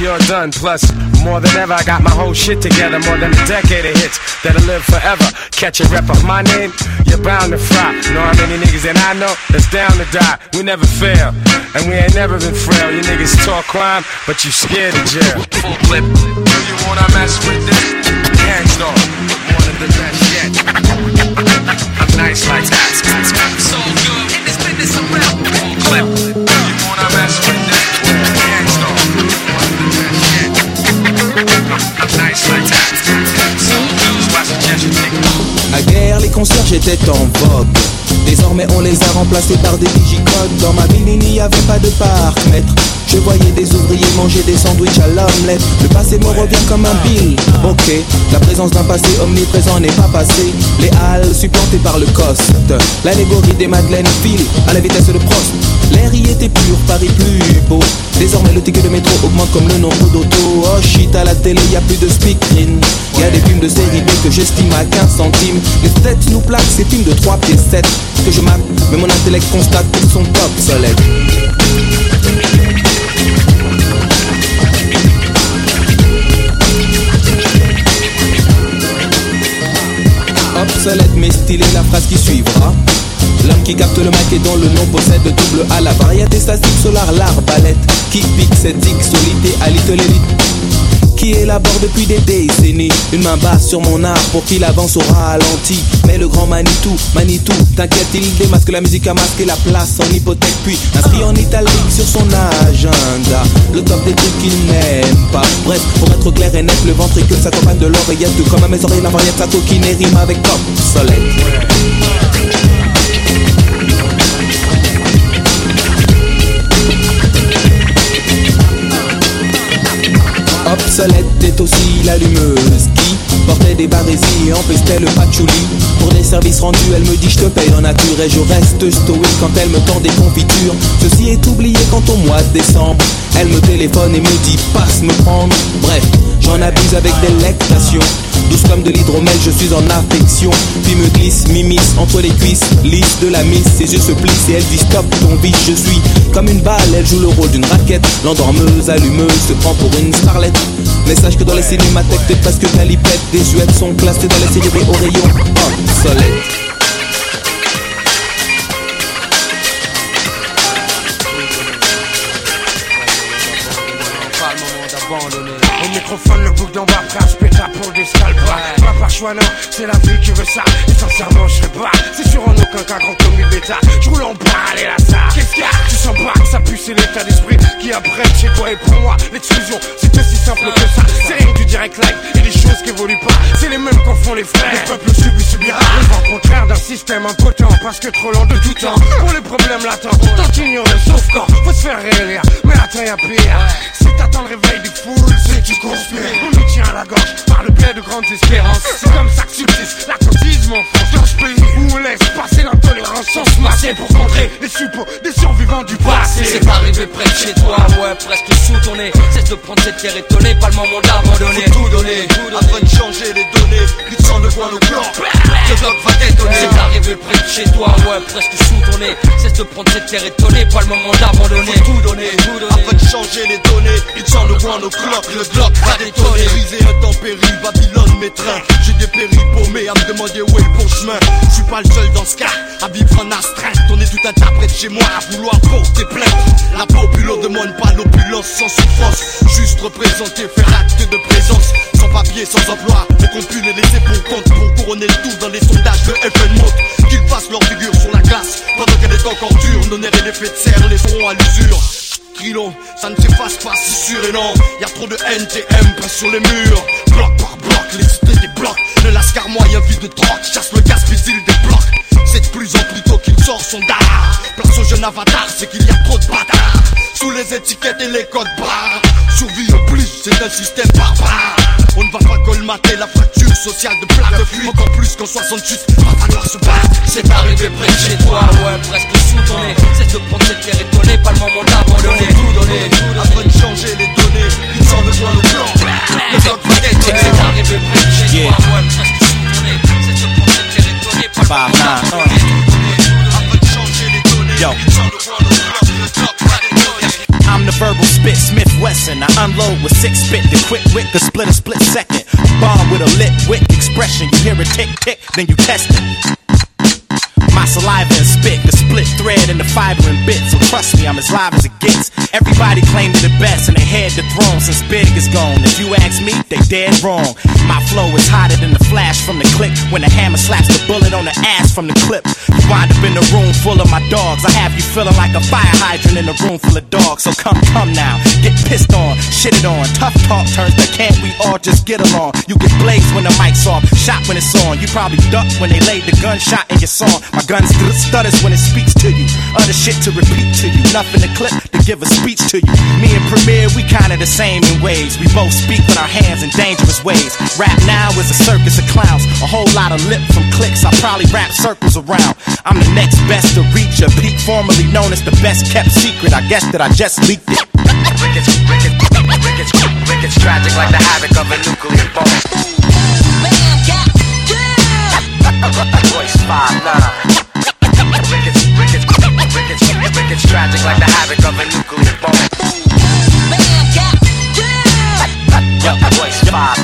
you're done. Plus, more than ever, I got my whole shit together. More than a decade of hits that'll live forever. Catch a rep of my name, you're bound to fry. Know how many niggas that I know that's down to die. We never fail, and we ain't never been frail. You niggas talk crime, but you scared of jail. Full clip. You wanna mess with this? Gang Starr, one of the best yet. I'm nice like that. So good in this business rap. Full clip. Nice like that. So I suggest you take guerre, les concierges étaient en vogue. Désormais, on les a remplacés par des digicodes. Dans ma ville, il n'y avait pas de parc, maître. Je voyais des ouvriers manger des sandwichs à l'omelette. Le passé me revient comme un bill. Ok, la présence d'un passé omniprésent n'est pas passé. Les halles supplantées par le coste. L'allégorie des Madeleines file à la vitesse de Prost. L'air y était pur, Paris plus beau. Désormais le ticket de métro augmente comme le nombre d'autos. Oh shit, à la télé y a plus de speakerine. Y a des films de série B que j'estime à 15 centimes. Les têtes nous plaquent ces films de 3 pieds 7 que je mate, mais mon intellect constate qu'ils sont obsolètes. Obsolète mais stylé la phrase qui suivra. L'homme qui capte le mic et dont le nom possède double A La variété statique solar, l'arbalète Qui pique cette solité à l'élite qui élabore depuis des décennies. Une main basse sur mon art pour qu'il avance au ralenti. Mais le grand Manitou, Manitou, t'inquiète il démasque la musique a masqué la place en hypothèque Puis inscrit en italique sur son agenda. Le top des trucs qu'il n'aime pas. Bref, pour être clair et net, le ventricule s'accompagne de l'oreillette comme à mes oreilles la variété sa coquine rime avec top soleil Obsolète est aussi l'allumeuse qui portait des barésies et empestait le patchouli. Pour des services rendus, elle me dit je te paye en nature et je reste stoïque quand elle me tend des confitures. Ceci est oublié quand au mois de décembre, elle me téléphone et me dit passe me prendre. Bref, j'en abuse avec délectation. Douce comme de l'hydromel, je suis en affection. Puis me glisse, m'immisce entre les cuisses, lisse de la miss. Ses yeux se plissent et elle dit stop ton vice. Je suis comme une balle, elle joue le rôle d'une raquette. L'endormeuse, allumeuse, se prend pour une starlette. Mais sache que dans les cinémathèques, t'es presque calipette. Des jouettes sont classées dans les séries au rayon obsolète. Au microphone, le bouc d'en bas, pète pour des scalps. C'est la vie qui veut ça. Et sincèrement, je pas. C'est sûr en aucun cas grand comme une bêta. Je roule en et là, ça. Qu'est-ce qu'il y a? Tu sens pas que ça pue, c'est l'état d'esprit qui apprête chez toi et pour moi. L'exclusion, c'est aussi simple que ça. C'est du direct live et des choses qui évoluent pas. C'est les mêmes qu'en font les frères. Le peuple subit, subira. Le vent contraire d'un système impotent parce que trop lent de tout temps. Pour les problèmes latents, tant ignoré, sauf quand faut se faire réélire. Mais attends, y'a pire. Si t'attends le réveil des foules, c'est tu conspires. On nous tient à la gorge par le biais de grandes espérances. C'est comme ça que subsiste l'accotisme en France. Pays où on laisse passer l'intolérance sans se masser pour contrer les suppôts des survivants du passé. C'est arrivé près de chez toi, ouais, presque sous ton nez. Cesse de prendre cette terre étonnée, pas le moment d'abandonner. Tout donner, afin de changer les données. Ils s'en voient nos plans. Le bloc va détonner. C'est arrivé près de chez toi, ouais, presque sous ton nez. Cesse de prendre cette terre étonnée, pas le moment d'abandonner. Faut tout donner, afin de changer les données. Ils s'en voient nos cloques. Le bloc va détonner. Brisé intempérie, Babylone mes trains. J'ai dépéri paumé à me demander où est le bon chemin. Je suis pas le seul dans ce cas à vivre en astreinte. On est tout de chez moi à vouloir porter plainte. La populace demande pas l'opulence sans souffrance. Juste représenter, faire acte de présence. Sans papier, sans emploi. On compule et laisser pour compte pour couronner le tout dans les sondages de FN Monte. Qu'ils fassent leur figure sur la glace. Pendant qu'elle est encore dure, nos nerfs et l'effet de serre les feront à l'usure. Kilo, ça ne s'efface pas si sûr et non. Y a trop de NTM près sur les murs. Bloc par bloc, les cités des blocs. Le lascar moyen vide de drogue, chasse le gaz fusil des blocs. C'est de plus en plus tôt qu'il sort son dard. Place au jeune avatar, c'est qu'il y a trop de bâtards. Sous les étiquettes et les codes barres. Survie au plus, c'est un système barbare. On ne va pas colmater la fracture sociale de plaque de. Encore plus qu'en 68, va falloir se battre. C'est arrivé près de chez toi, ouais, presque sous ton nez. Cesse de prendre cette terre étonnée, pas le moment d'abandonner. Tout donner, afin de changer les données. Ils s'en voient nos plans. Le va détonner. C'est arrivé près de chez toi, ouais, presque données. Yo. I'm the verbal spit Smith Wesson. I unload with six spit. The quick wit the split a split second. Bomb with a lit wit expression. You hear it tick tick, then you test it. My saliva and spit, the split thread and the fiber and bit. So trust me, I'm as live as it gets. Everybody claim to the best and they head the throne since Big is gone. If you ask me, they dead wrong. My flow is hotter than the flash from the click when the hammer slaps the bullet on the ass from the clip. You wind up in a room full of my dogs. I have you feeling like a fire hydrant in a room full of dogs. So come, come now, get pissed on, shitted on. Tough talk turns to can't we all just get along? You get blazed when the mic's off, shot when it's on. You probably duck when they laid the gunshot in your song. My gun st- stutters when it speaks to you. Other shit to repeat to you. Nothing to clip to give a speech to you. Me and Premier, we kinda the same in ways. We both speak with our hands in dangerous ways. Rap now is a circus of clowns, a whole lot of lip from clicks. I probably wrap circles around. I'm the next best to reach a peak, formerly known as the best kept secret. I guess that I just leaked it. Ricketts, Ricketts, Ricketts, Ricketts, tragic like the havoc of a nuclear bomb.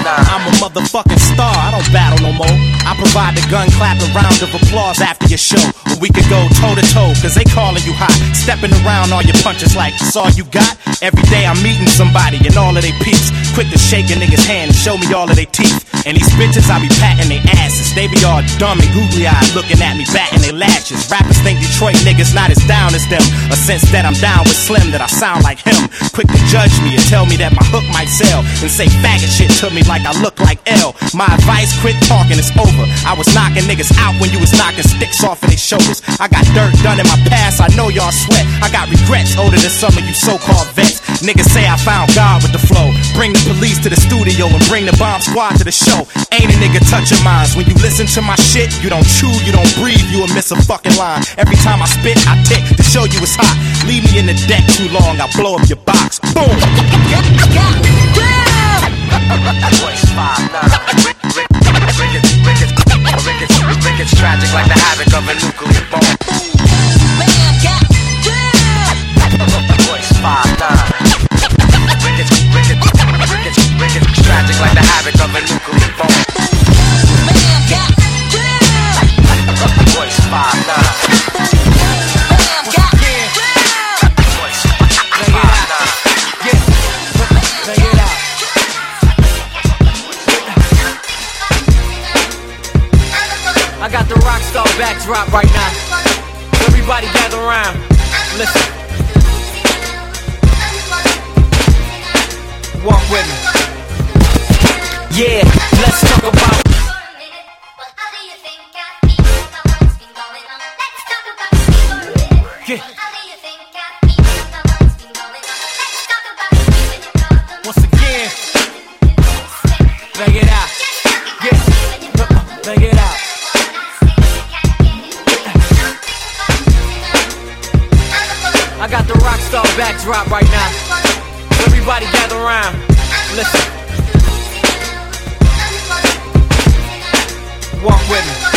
I'm a motherfucking star. I don't battle no more. I provide the gun clapping round of applause after your show. Where we could go toe to toe, cause they calling you hot. Stepping around all your punches like that's all you got. Every day I'm meeting somebody and all of they peeps. Quick to shake a nigga's hand and show me all of their teeth. And these bitches, I be patting their asses. They be all dumb and googly eyed looking at me, batting their lashes. Rappers think Detroit niggas not as down as them. A sense that I'm down with Slim, that I sound like him. Quick to judge me and tell me that my hook might sell. And say faggot shit to me like I look like L. My advice, quit talking, it's over. I was knocking niggas out when you was knocking sticks off of their shoulders. I got dirt done in my past, I know y'all sweat. I got regrets older than some of you so-called vets. Niggas say I found God with the flow. Bring the police to the studio and bring the bomb squad to the show. Ain't a nigga touching minds. When you listen to my shit, you don't chew, you don't breathe, you will miss a fucking line. Every time I spit, I tick to show you it's hot. Leave me in the deck too long, I'll blow up your box. Boom! Royce Ricketts, tragic like the havoc of a nuclear bomb. Royce five nine. Tragic like the havoc of a nuclear bomb. Man, got Royce five nine. Backdrop right now. Everybody gather around. Listen. Walk with me. Yeah, let's talk about. Backdrop right now. Everybody gather around. Listen. Walk with me.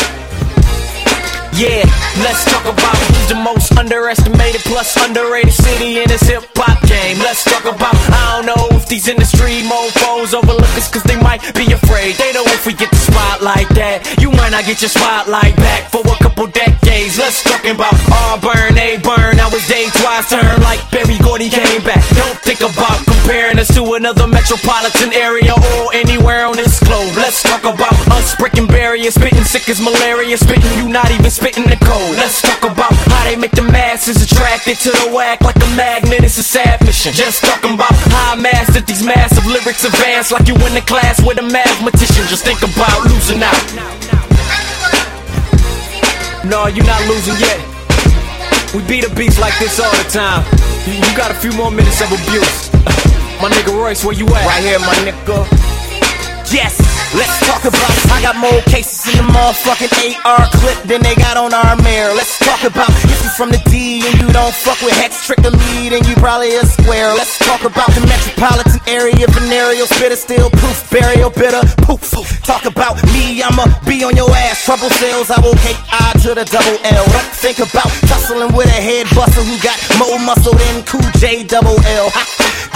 Yeah, let's talk about who's the most underestimated plus underrated city in this hip hop Let's talk about, I don't know if these industry mofos overlook us cause they might be afraid. They know if we get the spotlight that you might not get your spotlight back for a couple decades. Let's talk about Auburn, A burn. Now it's day twice turn like Berry Gordy came back. Don't think about comparing us to another metropolitan area or anywhere on this globe. Let's talk about us breaking barriers, spitting sick as malaria, spitting you not even spitting the code. Let's talk about how they make the masses attracted to the whack like a magnet. It's a sad mission. Just talking about how I mastered these massive lyrics advance like you in the class with a mathematician. Just think about losing out. No, you're not losing yet. We beat a beast like this all the time. You, you got a few more minutes of abuse. my nigga Royce, where you at? Right here, my nigga. Yes, let's talk about. it. I got more cases in the motherfucking AR clip than they got on our mirror. Let's talk about if you from the D and you don't fuck with Hex Trick the lead and you probably a square. Let's talk about the metropolitan area, venereal spitter, still proof, burial bitter, poof. Talk about me, I'ma be on your ass. Trouble sales, I will hate I to the double L. Don't think about tussling with a head buster who got more muscle than Cool J double L.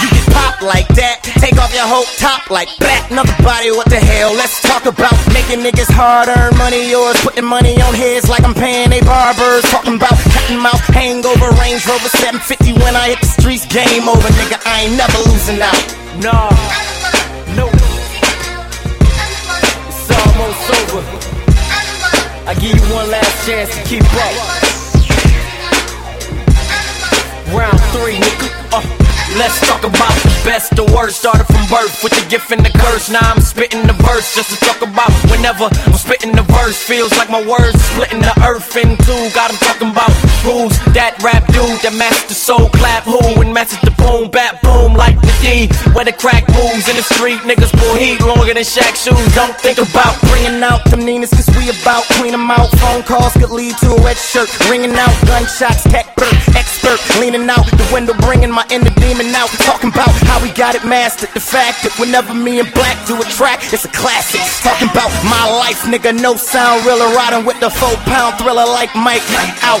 You get pop like that, take off your whole top like that. Another body, what the hell? Let's talk about making niggas hard earn money. Yours putting money on heads like I'm paying they barbers. Talking about cutting mouth, hangover, Range Rover 750 when I hit the streets. Game over, nigga. I ain't never losing out. No, no. It's almost over. I give you one last chance to keep up. Round three, nigga. Uh, Let's talk about the best, the worst. Started from birth with the gift and the curse. Now I'm spitting the verse just to talk about whenever I'm spitting the verse. Feels like my words splitting the earth in two. Got 'em talking about who's that rap dude that matched the soul clap who and matches the boom bap boom like the D. Where the crack moves in the street, niggas pull heat longer than Shaq shoes. Don't think about Bringing out them Ninas cause we about clean them out. Phone calls could lead to a red shirt. Ringing out gunshots, tech expert. Leaning out the window, bringing my inner demon out. Talking about how we got it mastered. The fact that whenever me and Black do a track, it's a classic. Talking about my life, nigga, no sound, real riding with the four pound thriller like Mike out.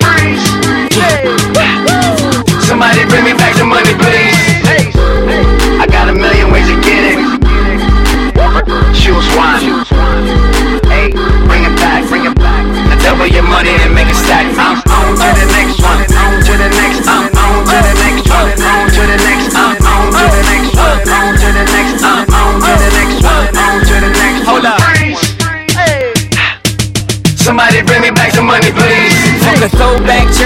Somebody bring me back the money, please. I got a million ways to get it. Choose one. Bring it back, double your money and make it stack. I'm on to the next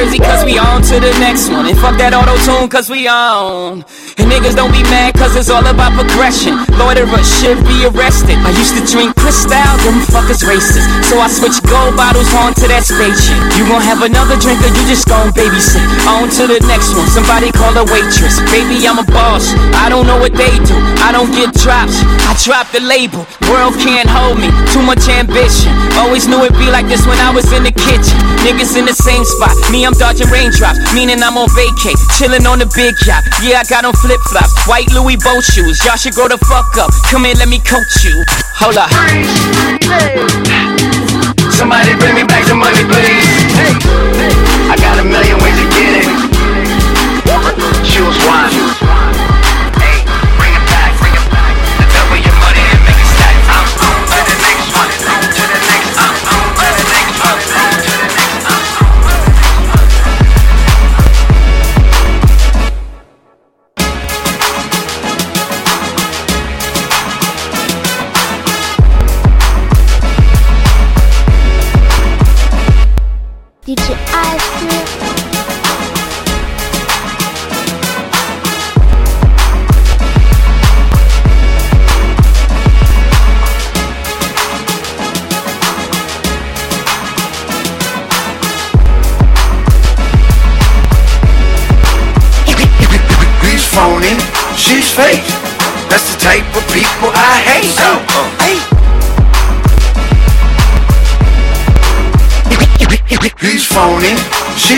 jersey, cause we on to the next one. And fuck that auto tune, cause we on. And niggas don't be mad, cause it's all about progression. Loiterers should be arrested. I used to drink Cristal, them fuckers racist. So I switched gold bottles onto that spaceship. You gon' have another drink, or you just gon' babysit. On to the next one, somebody call a waitress. Baby, I'm a boss. I don't know what they do. I don't get drops. I drop the label. World can't hold me. Too much ambition. Always knew it'd be like this when I was in the kitchen. Niggas in the same spot. Me, I'm dodging raindrops. Meaning I'm on vacay. Chillin' on the big yacht. Yeah, I got on flip flops. White Louis boat shoes. Y'all should grow the fuck up. Come here, let me coach you. Hold up. Somebody bring me back the money, please. I got a million ways to get it. Choose one.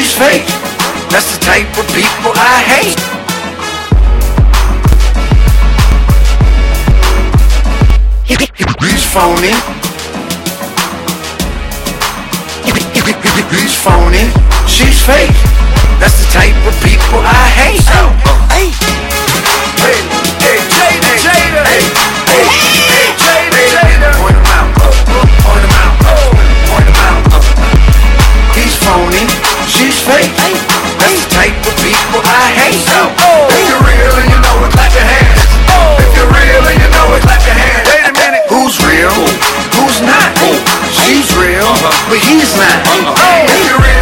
She's fake. That's the type of people I hate. He's phony. He's phony, she's fake. That's the type of people I hate. Hey, uh, I hate. If you're real and you know it, clap your hands. If you're real and you know it, clap your hands. Wait a minute. Who's real? Who's not? She's real, but he's not. If real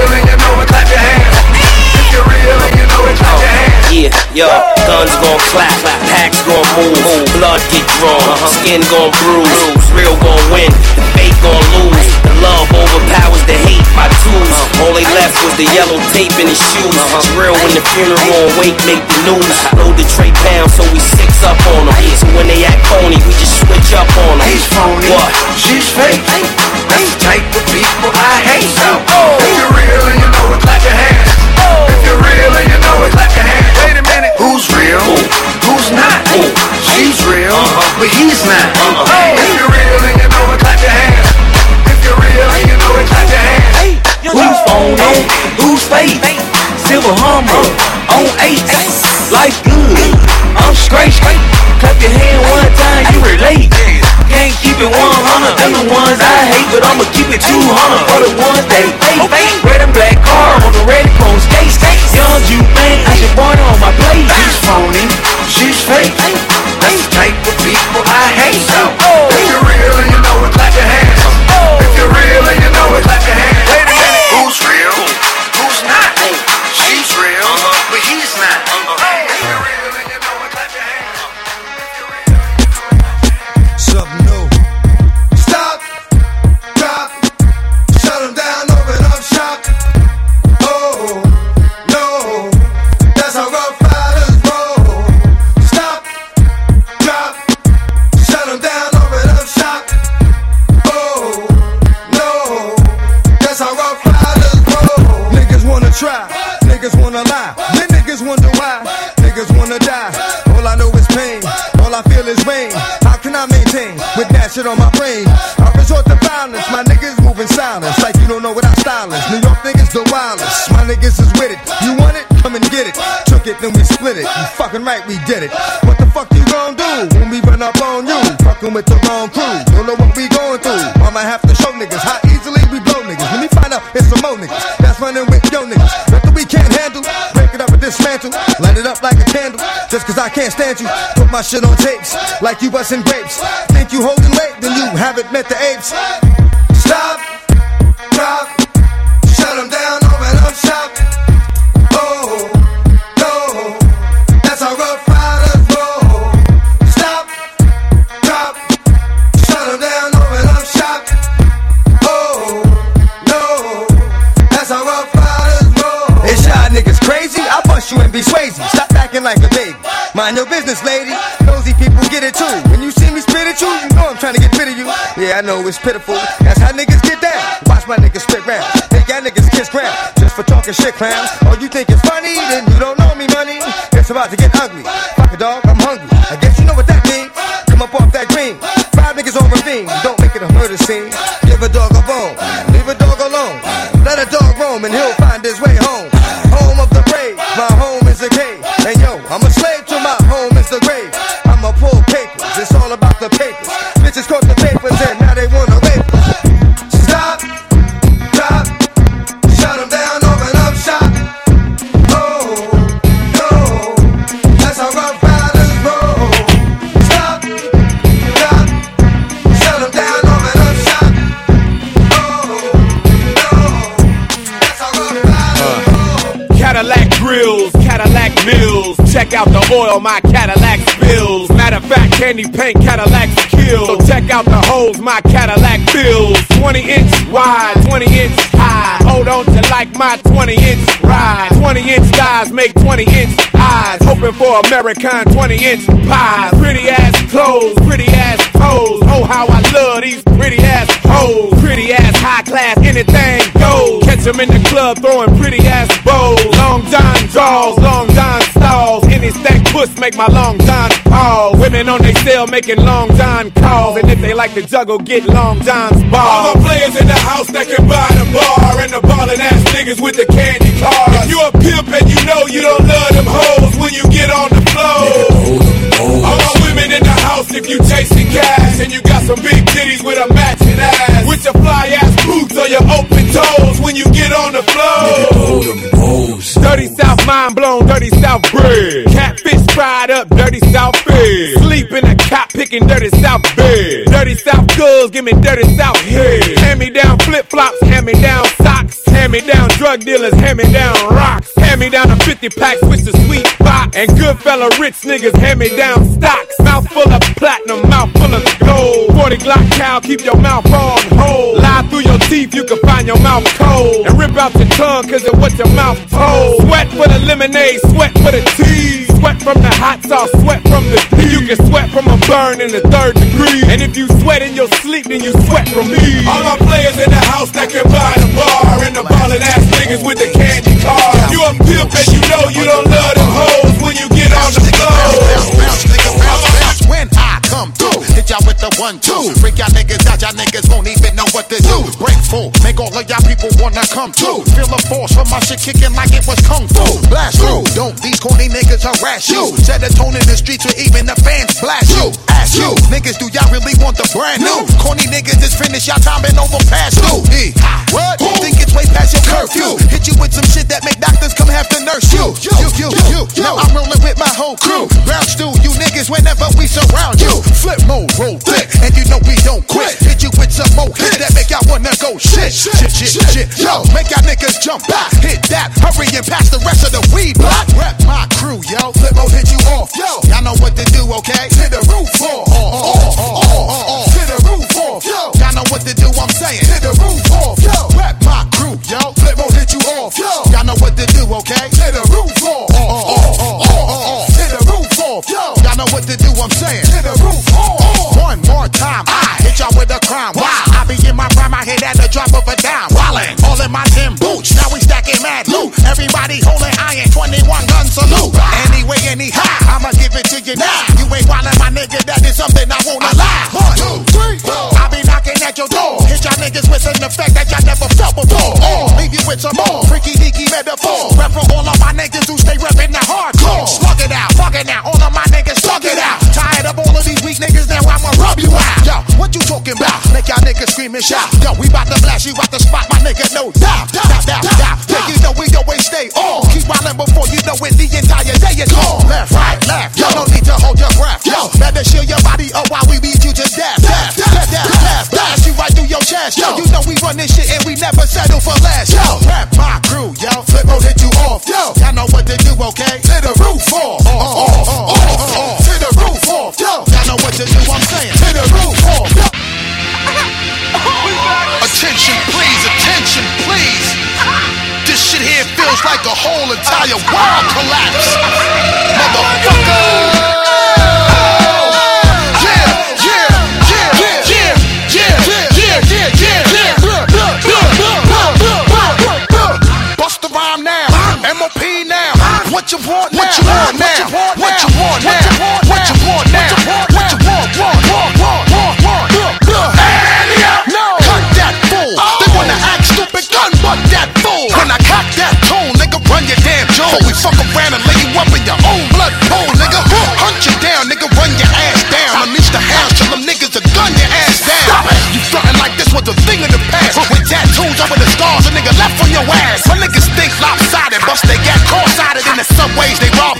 Yeah, yo, guns gon' clap, packs gon' move, blood get drawn, uh-huh. skin gon' bruise, real gon' win, the fake gon' lose, the love overpowers the hate, my tools, uh-huh. all they left was the yellow tape in his shoes, uh-huh. it's real when the funeral wake make the news, load the tray pound so we six up on them, so when they act phony, we just switch up on them. He's phony, What? she's fake. That's the type of people I hate. So If you're real and you know it, clap your hands. Oh. If you're real and you know it, clap your hands. Real? Who's not? She's real, uh-huh. but he's not. Uh-huh. If you're real and you know it, clap your hands. If you're real and you know it, clap your hands. Who's phony? Who's fake? Silver Hummer uh. on eight. Life good. I'm straight. Clap your hand one time, you relate. Can't keep it 100, them the ones I hate, but I'ma keep it 200 for the ones they fake. Red and black car on the red chrome skate. Young you man, I should born on she's fake. We did it. What the fuck you gon' do when we run up on you? Fucking with the wrong crew, don't know what we going through. I might have to show niggas how easily we blow niggas. When we find out it's some more niggas that's running with yo niggas. Nothing we can't handle. Break it up and dismantle. Light it up like a candle. Just cause I can't stand you. Put my shit on tapes like you busting grapes. Think you holding weight, then you haven't met the apes. Mind your business, lady. Nosy people get it too. When you see me spit at you, you know I'm trying to get rid of you. Yeah, I know it's pitiful. That's how niggas get down. Watch my niggas spit round. Think y'all niggas kiss ground. Just for talking shit, clowns. Check out the oil my Cadillac spills. Matter of fact, candy paint Cadillacs So check out the holes my Cadillac fills. 20 inch wide, 20 inch high. Hold Don't you like my 20 inch ride? 20 inch thighs make 20 inch eyes. Hoping for American 20 inch pies. Pretty ass clothes, pretty ass toes. Oh, how I love these pretty ass hoes. Pretty ass high class, anything goes. Catch them in the club throwing pretty ass bows. Long John draws, long John stalls. Any stack puss make my long John pause. Women on they cell making long John calls. And if they like to juggle, get long John's balls. All the players in the house that can buy the bar and the ballin' ass niggas with the candy cars. If you a pimp and you know you don't love them hoes when you get on the floor. All my women if you chasing cash and you got some big titties with a matching ass. With your fly ass boots or your open toes when you get on the floor. Dirty South mind blown, dirty South bread. Catfish fried up, dirty South fed. Sleep in a cop picking dirty South bed. Dirty South girls, give me dirty South head. Hand me down flip flops, hand me down socks. Hand me down drug dealers, hand me down rocks. Hand me down a 50 pack, switch the sweet box. And good fella rich niggas, hand me down stocks. Mouth full of platinum, mouth full of gold. 40 Glock cow, keep your mouth on hold. Lie through your teeth, you can find your mouth cold. And rip out your tongue, cause of what your mouth told. Sweat for the lemonade, sweat for the tea. Sweat from the hot sauce, sweat from the tea. You can sweat from a burn in the third degree. And if you sweat in your sleep, then you sweat from me. All my players in the house that can buy the bar and the ballin' ass niggas with the candy cars. You a pimp and you know you don't love them hoes when you get on the floor. Come through, hit y'all with the one, two. Freak y'all niggas out, y'all niggas won't even know what to do. Break full, make all of y'all people wanna come through. Feel the force from my shit kicking like it was kung fu. Blast through, don't these corny niggas harass you. Set a tone in the streets where even the fans blast you. Ask you, niggas, do y'all really want the brand new? Corny niggas is finished, y'all time and over past. E, what? Think it's way past your curfew. Hit you with some shit that make doctors come have to nurse you. You, you, you, you. Now I'm rolling with my whole crew. Ground stew, you niggas whenever we surround you. Flip mode, roll thick, and you know we don't quit. Hit you with some more hits that make y'all wanna go shit, shit, shit, shit. Yo, make y'all niggas jump back, hit that, hurry and pass the rest of the weed block. Rep my crew, yo. Flipmode hit you off, yo. Y'all know what to do, okay? Hit the roof off, off, off, off. Hit the roof off, yo. Y'all know what to do, I'm saying. Hit the roof off, yo. Rep my crew, yo. Flip mode hit you off, yo. Y'all know what to do, okay? At your door. Hit y'all niggas with an effect that y'all never felt before. Or leave you with some more freaky deaky metaphor.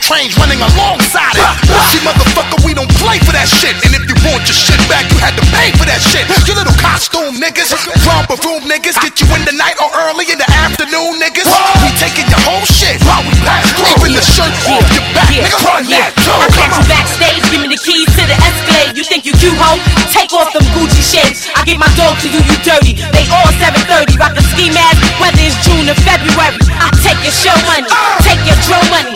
trains running alongside it. See, motherfucker, we don't play for that shit. And if you want your shit back, you had to pay for that shit. You little costume niggas, romper room niggas, get you in the night or early in the afternoon, niggas. We taking your whole shit while we pass through. Even the shirt off your back, nigga, run that too. I catch you backstage, give me the keys to the Escalade. You think you cute, ho? Take off some Gucci shades. I get my dog to do you dirty. They all 730, rock a ski mask, whether it's June or February. I take your show money, ah! take your drill money.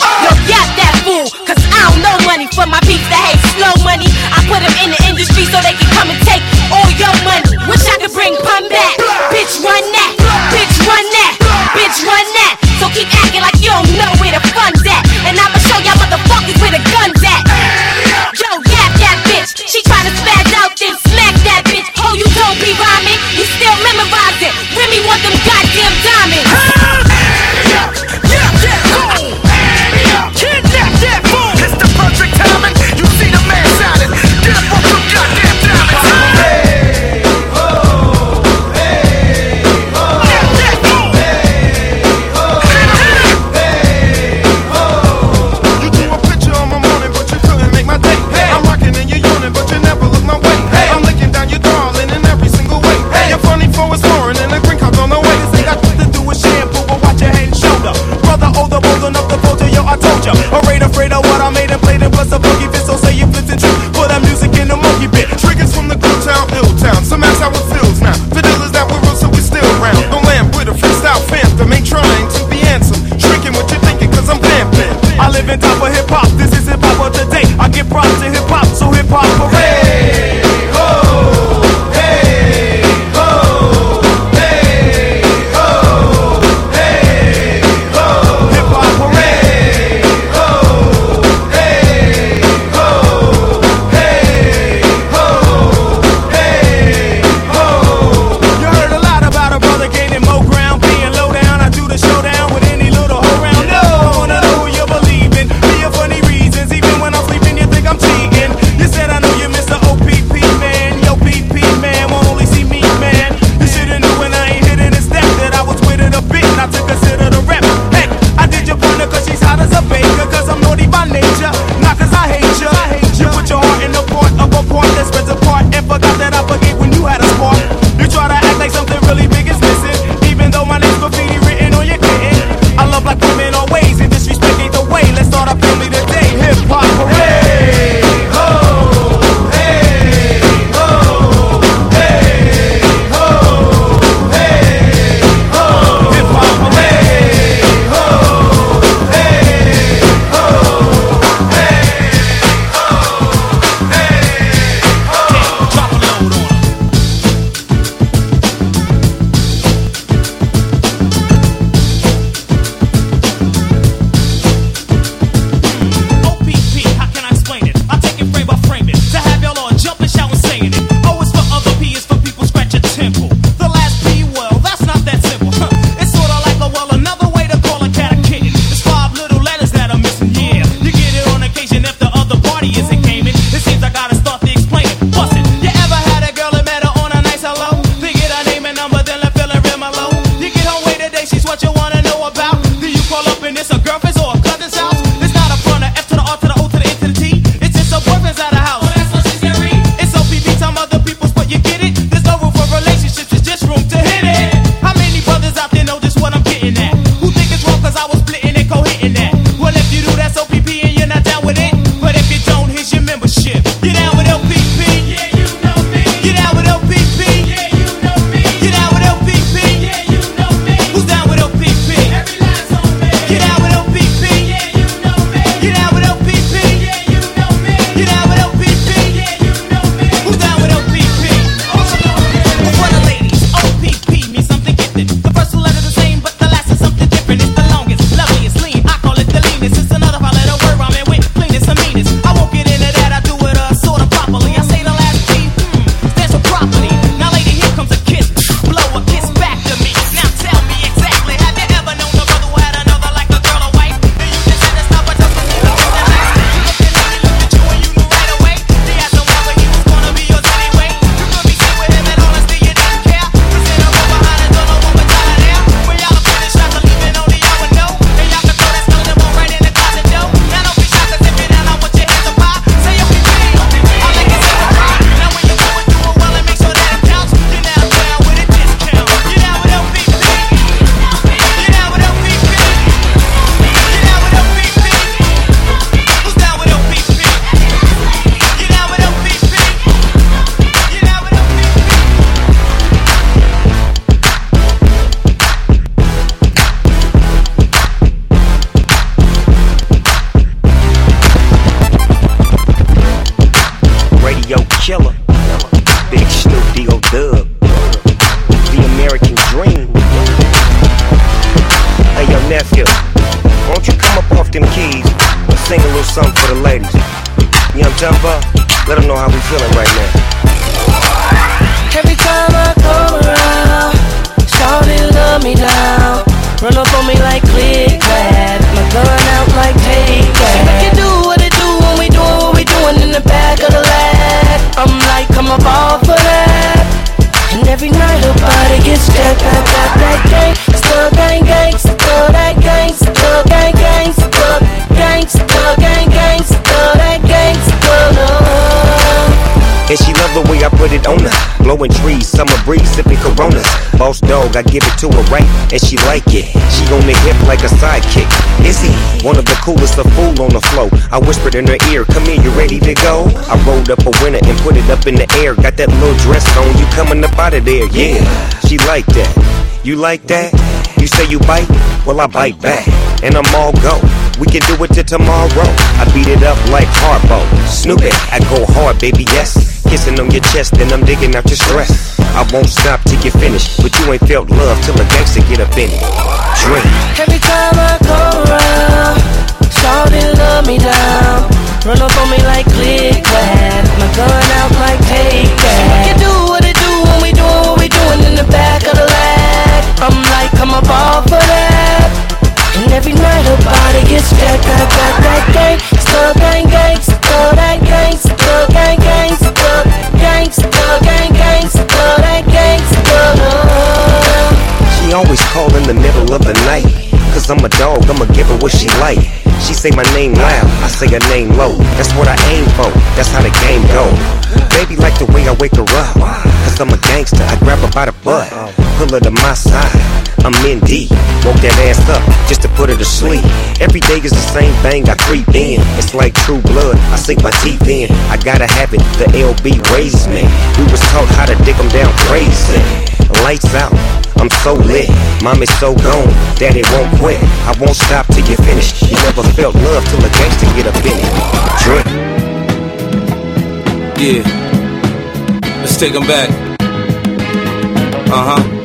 Yeah. She like that. You like that? You say you bite? Well, I bite back. And I'm all go. We can do it till tomorrow. I beat it up like Harpo. Snoop it, I go hard, baby, yes. Kissing on your chest, then I'm digging out your stress. I won't stop till you finish. But you ain't felt love till a gangster get up in it. Drink. Every time I go around, Shawty love me down. Run up on me like click clap, my gun out like take that. The back of the lag. I'm like, come up off of that. And every night her body gets jacked, that, that, that gang, still gang, gang, still that gang, still gang, gang, still gang, still gang, gang, still that gang, still. She always call in the middle of the night. Cause I'm a dog, I'ma give her what she like. She say my name loud, I say her name low. That's what I aim for, that's how the game go. Baby like the way I wake her up. Cause I'm a gangster, I grab her by the butt. Pull her to my side, I'm in deep. Woke that ass up just to put her to sleep. Every day is the same thing, I creep in. It's like true blood, I sink my teeth in. I gotta have it, the LB raised me. We was taught how to dig them down crazy. Lights out, I'm so lit. Mom is so gone, daddy won't quit. I won't stop till you finish. You never felt love till a gangster get up in it. Drip. Yeah. Let's take back. Uh huh.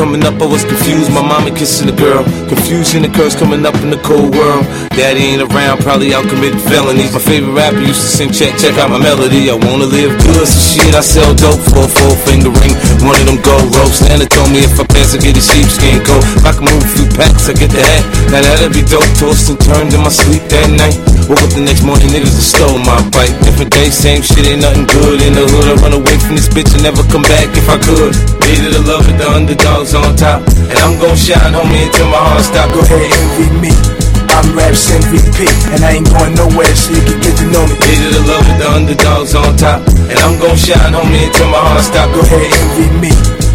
Coming up, I was confused. My mama kissing a girl. Confusion occurs coming up in the cold world. Daddy ain't around, probably out committing felonies. My favorite rapper used to sing, check, check out my melody. I wanna live good, so shit, I sell dope for a four finger ring. One of them gold ropes. Nana told me if I pass, I get a sheepskin coat. If I can move a few packs, I get the hat. Now that'd be dope. Tossed and turned in my sleep that night. Woke up the next morning, niggas have stole my bike. Different day, same shit, ain't nothing good. In the hood, I run away from this bitch and never come back if I could. Needed the love of the underdogs on top. And I'm gon' shine, homie, until my heart stop. Go ahead, envy me. I'm Raps MVP, and I ain't going nowhere, so you can get to know me. Needed the love of the underdogs on top. And I'm gon' shine, homie, until my heart stop. Go ahead, envy me.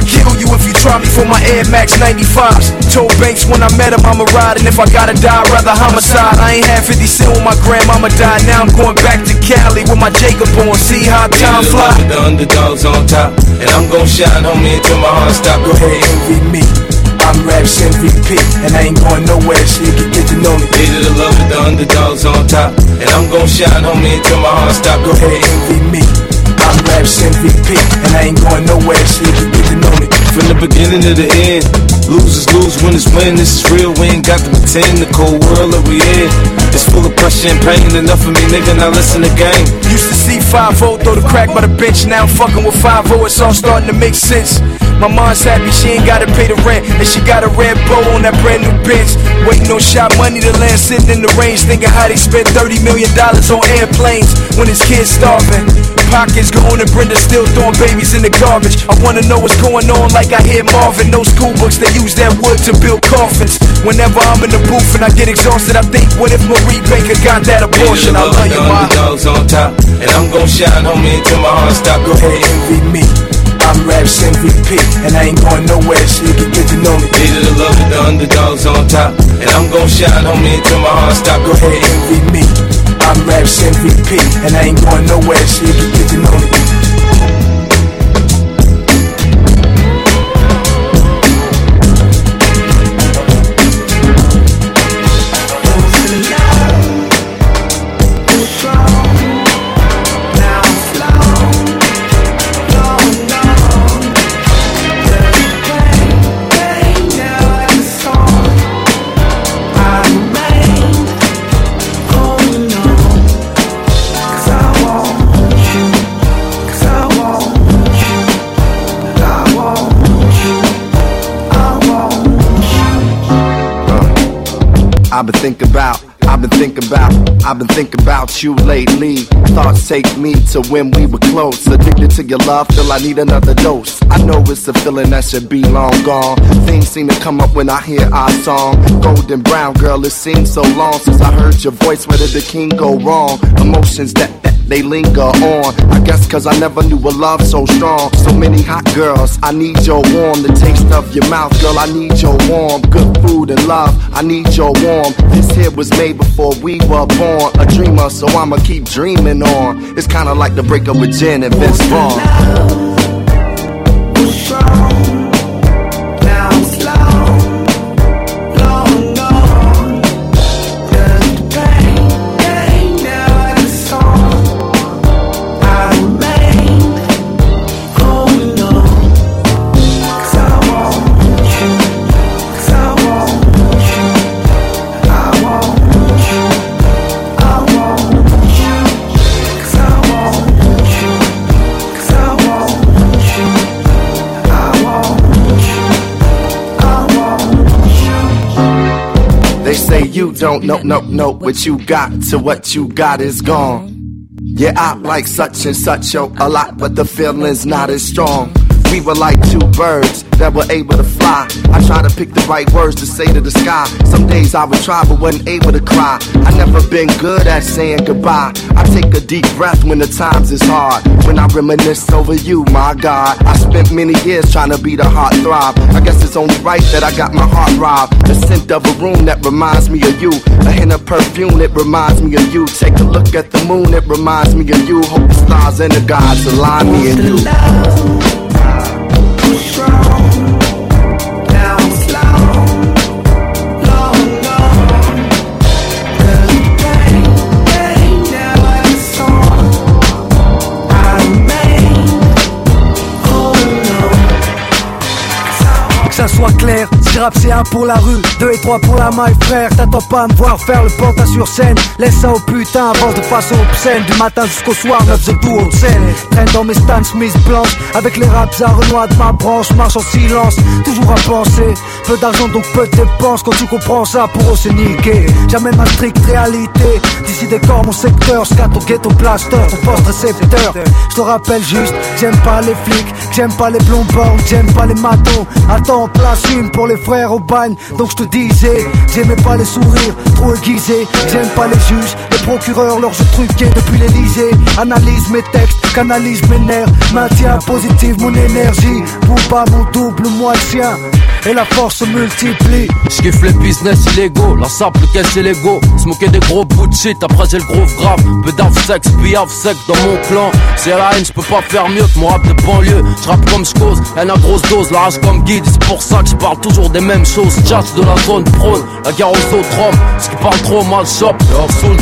I'll kill you if you try me for my Air Max 95s. Told Banks when I met him, I'ma ride, and if I gotta die, I'd rather homicide. I ain't had 50 cent when my grandmama died. Now I'm going back to Cali with my Jacob on. See how time fly. The underdogs on top. And I'm gon' shine, homie, until my heart stop. Go ahead, envy me. I'm Raps MVP, and I ain't going nowhere, so you can get to know me. Needed the love with the underdogs on top. And I'm gon' shine, homie, until my heart stop. Go ahead, envy me. I'm Raps MVP, and I ain't going nowhere, so you can get to know me. From the beginning to the end, losers lose, winners win. This is real, we ain't got to pretend. The cold world that we in is full of pressure and pain. Enough of me, nigga, now listen to game. Used to see 5 throw the crack by the bench. Now I'm fucking with 5 it's all starting to make sense. My mom's happy she ain't gotta pay the rent, and she got a red bow on that brand new bench. Waiting on shot money to land, sitting in the range, thinking how they spent 30 million dollars on airplanes when his kids starving. Pockets going and Brenda still throwing babies in the garbage. I wanna know what's going on, like I hear Marvin. Those school books they use that wood to build coffins. Whenever I'm in the booth and I get exhausted, I think, what if Marie Baker got that abortion? I love you, ma. underdogs on top. And I'm gon' shine, homie, until my heart stop. Go ahead, envy me. I'm Raps MVP, and I ain't going nowhere, so you can get to know me. Needed the love of the underdogs on top. And I'm gon' shine, homie, until my heart stop. Go ahead, envy me. I'm Raps MVP, and I ain't going nowhere, shit, you get to know me. I've been thinking about, I've been thinking about, I've been thinking about you lately. Thoughts take me to when we were close. Addicted to your love, feel I need another dose. I know it's a feeling that should be long gone. Things seem to come up when I hear our song. Golden brown girl, it seems so long since I heard your voice. Where did the king go wrong? Emotions that, that they linger on. I guess cause I never knew a love so strong. So many hot girls, I need your warm. The taste of your mouth, girl, I need your warm. Good food and love, I need your warm. This here was made before we were born. A dreamer, so I'ma keep dreaming on. It's kinda like the breakup with Jen and Vince Vaughn. You don't know, no, no, what you got to what you got is gone. Yeah, I like such and such, yo, a lot, but the feeling's not as strong. We were like two birds that were able to fly. I try to pick the right words to say to the sky. Some days I would try, but wasn't able to cry. I never been good at saying goodbye. I take a deep breath when the times is hard. When I reminisce over you, my God. I spent many years trying to be the heart throb. I guess it's only right that I got my heart robbed. The scent of a room that reminds me of you. A hint of perfume that reminds me of you. Take a look at the moon, it reminds me of you. Hope the stars and the gods align me and you. Rap c'est un pour la rue, deux et trois pour la maille frère. T'attends pas à me voir faire le pantin sur scène. Laisse ça au putain, avance de façon obscène. Du matin jusqu'au soir, neuf de tout haute scène. Traîne dans mes Stan Smith blanches Avec les raps à renois de ma branche Marche en silence, toujours à penser. Peu d'argent donc peu de dépenses. Quand tu comprends ça, pour eux c'est niqué. Jamais ma stricte réalité. D'ici des corps mon secteur, scat au ghetto plaster Ton poste récepteur. Je te rappelle juste, j'aime pas les flics. J'aime pas les plombons, j'aime pas les matons Attends, place une pour les frères au bagne Donc je te disais, j'aimais pas les sourires trop aiguisés J'aime pas les juges, les procureurs, leurs jeux truqués depuis l'Elysée Analyse mes textes, canalise mes nerfs Maintiens positive mon énergie Pour pas mon double, moi et la force se multiplie. J'kiffe les business illégaux, la simple caisse l'ego. Smoker des gros bouts de shit, après j'ai le groove grave. Peu d'af sexe, piaf sec dans mon clan. C'est la haine, j'peux pas faire mieux que mon rap de banlieue. J'rappe comme j'cause, elle a grosse dose, la rage comme guide. C'est pour ça que j'parle toujours des mêmes choses. Jazz de la zone prône, la guerre aux autres Ce qui parle trop mal shop, sous le.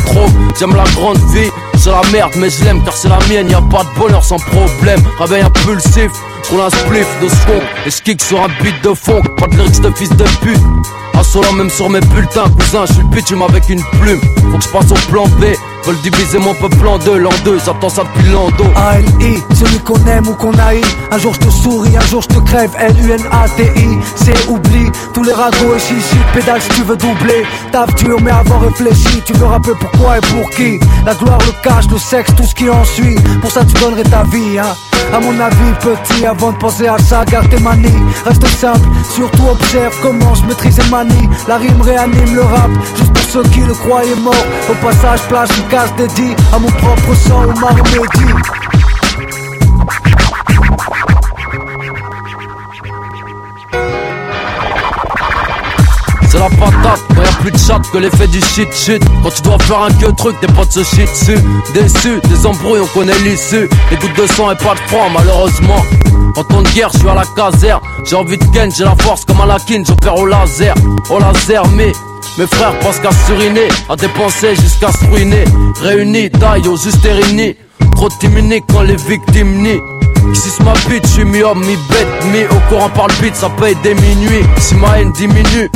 J'aime la grande vie. C'est la merde, mais je l'aime car c'est la mienne. Y a pas de bonheur sans problème. Réveil impulsif, qu'on un spliff de son. Et je kick sur un beat de fond. Pas de lyrics de fils de pute. Assolant même sur mes bulletins, cousin. Je suis le bitume avec une plume. Faut que je passe au plan B. Veulent diviser mon peuple en deux, l'an deux. J'attends ça depuis l'an dos. A-L-I, celui qu'on aime ou qu'on haït Un jour je te souris, un jour je te crève L-U-N-A-T-I, c'est oubli Tous les ragots et chichi, pédale si tu veux doubler Taf dur mais avant réfléchi Tu veux rappeler pourquoi et pour qui La gloire, le cash, le sexe, tout ce qui en suit Pour ça tu donnerais ta vie, hein à mon avis petit, avant de penser à ça, garde tes manies Reste simple, surtout observe comment je maîtrise et manie La rime réanime le rap, juste pour ceux qui le croyaient mort Au passage, place une case dédiée à mon propre sang, au Marimedi C'est c'est la patate. Quand y'a plus de chat que l'effet du shit shit. Quand tu dois faire un que truc, tes potes se shit dessus. Déçu, des embrouilles, on connaît l'issue. Des gouttes de sang et pas de froid, malheureusement. En temps de guerre, je suis à la caserne. J'ai envie de ken, j'ai la force comme un lakin, j'opère au laser. Au laser, mais mes frères pensent qu'à suriner, à dépenser jusqu'à se ruiner. Réunis, taille au juste et réunis. Trop timide quand les victimes nient. C'est ma bite, je suis mi-homme, mi-bête, mi au courant par le beat, ça paye des minuits. Si ma haine diminue,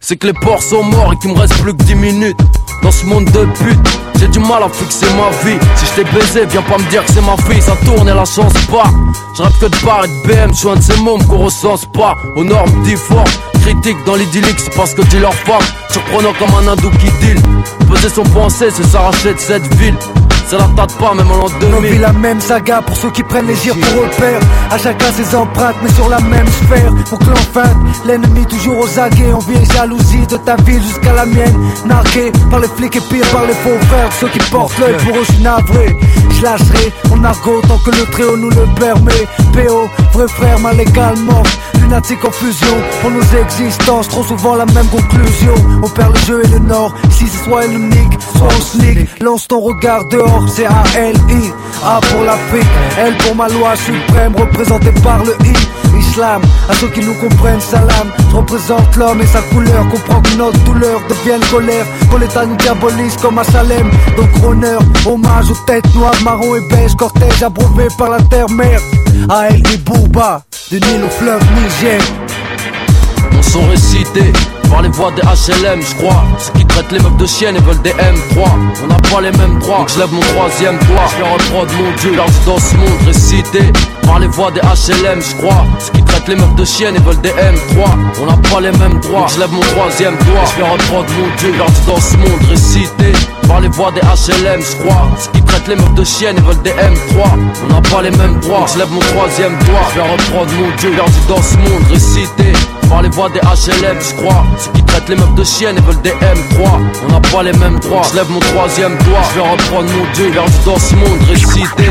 c'est que les porcs sont morts et qu'il me reste plus que 10 minutes. Dans ce monde de pute, j'ai du mal à fixer ma vie. Si je t'ai baisé, viens pas me dire que c'est ma fille, ça tourne et la chance pas. Je rêve que de bar et de BM, je suis un de ces mômes qu'on recense pas. Aux normes difformes, critique dans l'idyllique, c'est parce que dis leur femme. Surprenant comme un hindou qui deal. Peser son pensée, c'est s'arracher de cette ville. Ça la tâte pas, même en l'an On vit 2000. la même saga pour ceux qui prennent les gires pour repère. À chacun ses empreintes, mais sur la même sphère. Pour que l'enfant, l'ennemi toujours aux aguets. On vient jalousie de ta ville jusqu'à la mienne. Nargué par les flics et pire par les faux frères. Ceux qui portent l'œil pour eux, je suis navré. Je lâcherai mon argot tant que le tréau nous le permet. PO, vrai frère, mal également. Lunatique en fusion pour nos existences. Trop souvent la même conclusion. On perd le jeu et le nord. Ici c'est soit unique, soit on sneak. Lance ton regard dehors, c'est A-L-I. A pour l'Afrique, L pour ma loi suprême, représentée par le I. Islam, à ceux qui nous comprennent, salam. Je représente l'homme et sa couleur. Comprends que notre douleur devienne colère. Quand l'État nous diabolise comme à Salem. Donc honneur, hommage aux têtes noires, marron et beige. Cortège abreuvé par la terre-mère. A.L.I. Bouba, du Nil au fleuve Niger. Mon son récité par les voix des HLM, je crois. Ceux qui traitent les meufs de chiennes et veulent des M3. On n'a pas les mêmes droits, je lève mon troisième doigt. Je leur de mon dieu, leur dans ce monde récité par les voix des HLM, je crois. Ceux qui traitent les meufs de chiennes et veulent des M3. On n'a pas les mêmes droits, je lève mon troisième doigt. Je leur de mon dieu, leur dans ce monde récité par les voix des HLM, je crois. Ceux qui traitent les meufs de chiennes et veulent des M3. On n'a pas les mêmes droits, je lève mon troisième doigt. Je leur reprends de mon dieu, leur dans ce monde récité par les voix des HLM, je crois. Ceux qui traitent les meufs de chiennes et veulent des M3. On n'a pas les mêmes droits. Je lève mon troisième doigt. Je vais reprendre mon dieu, vers dans ce monde récité.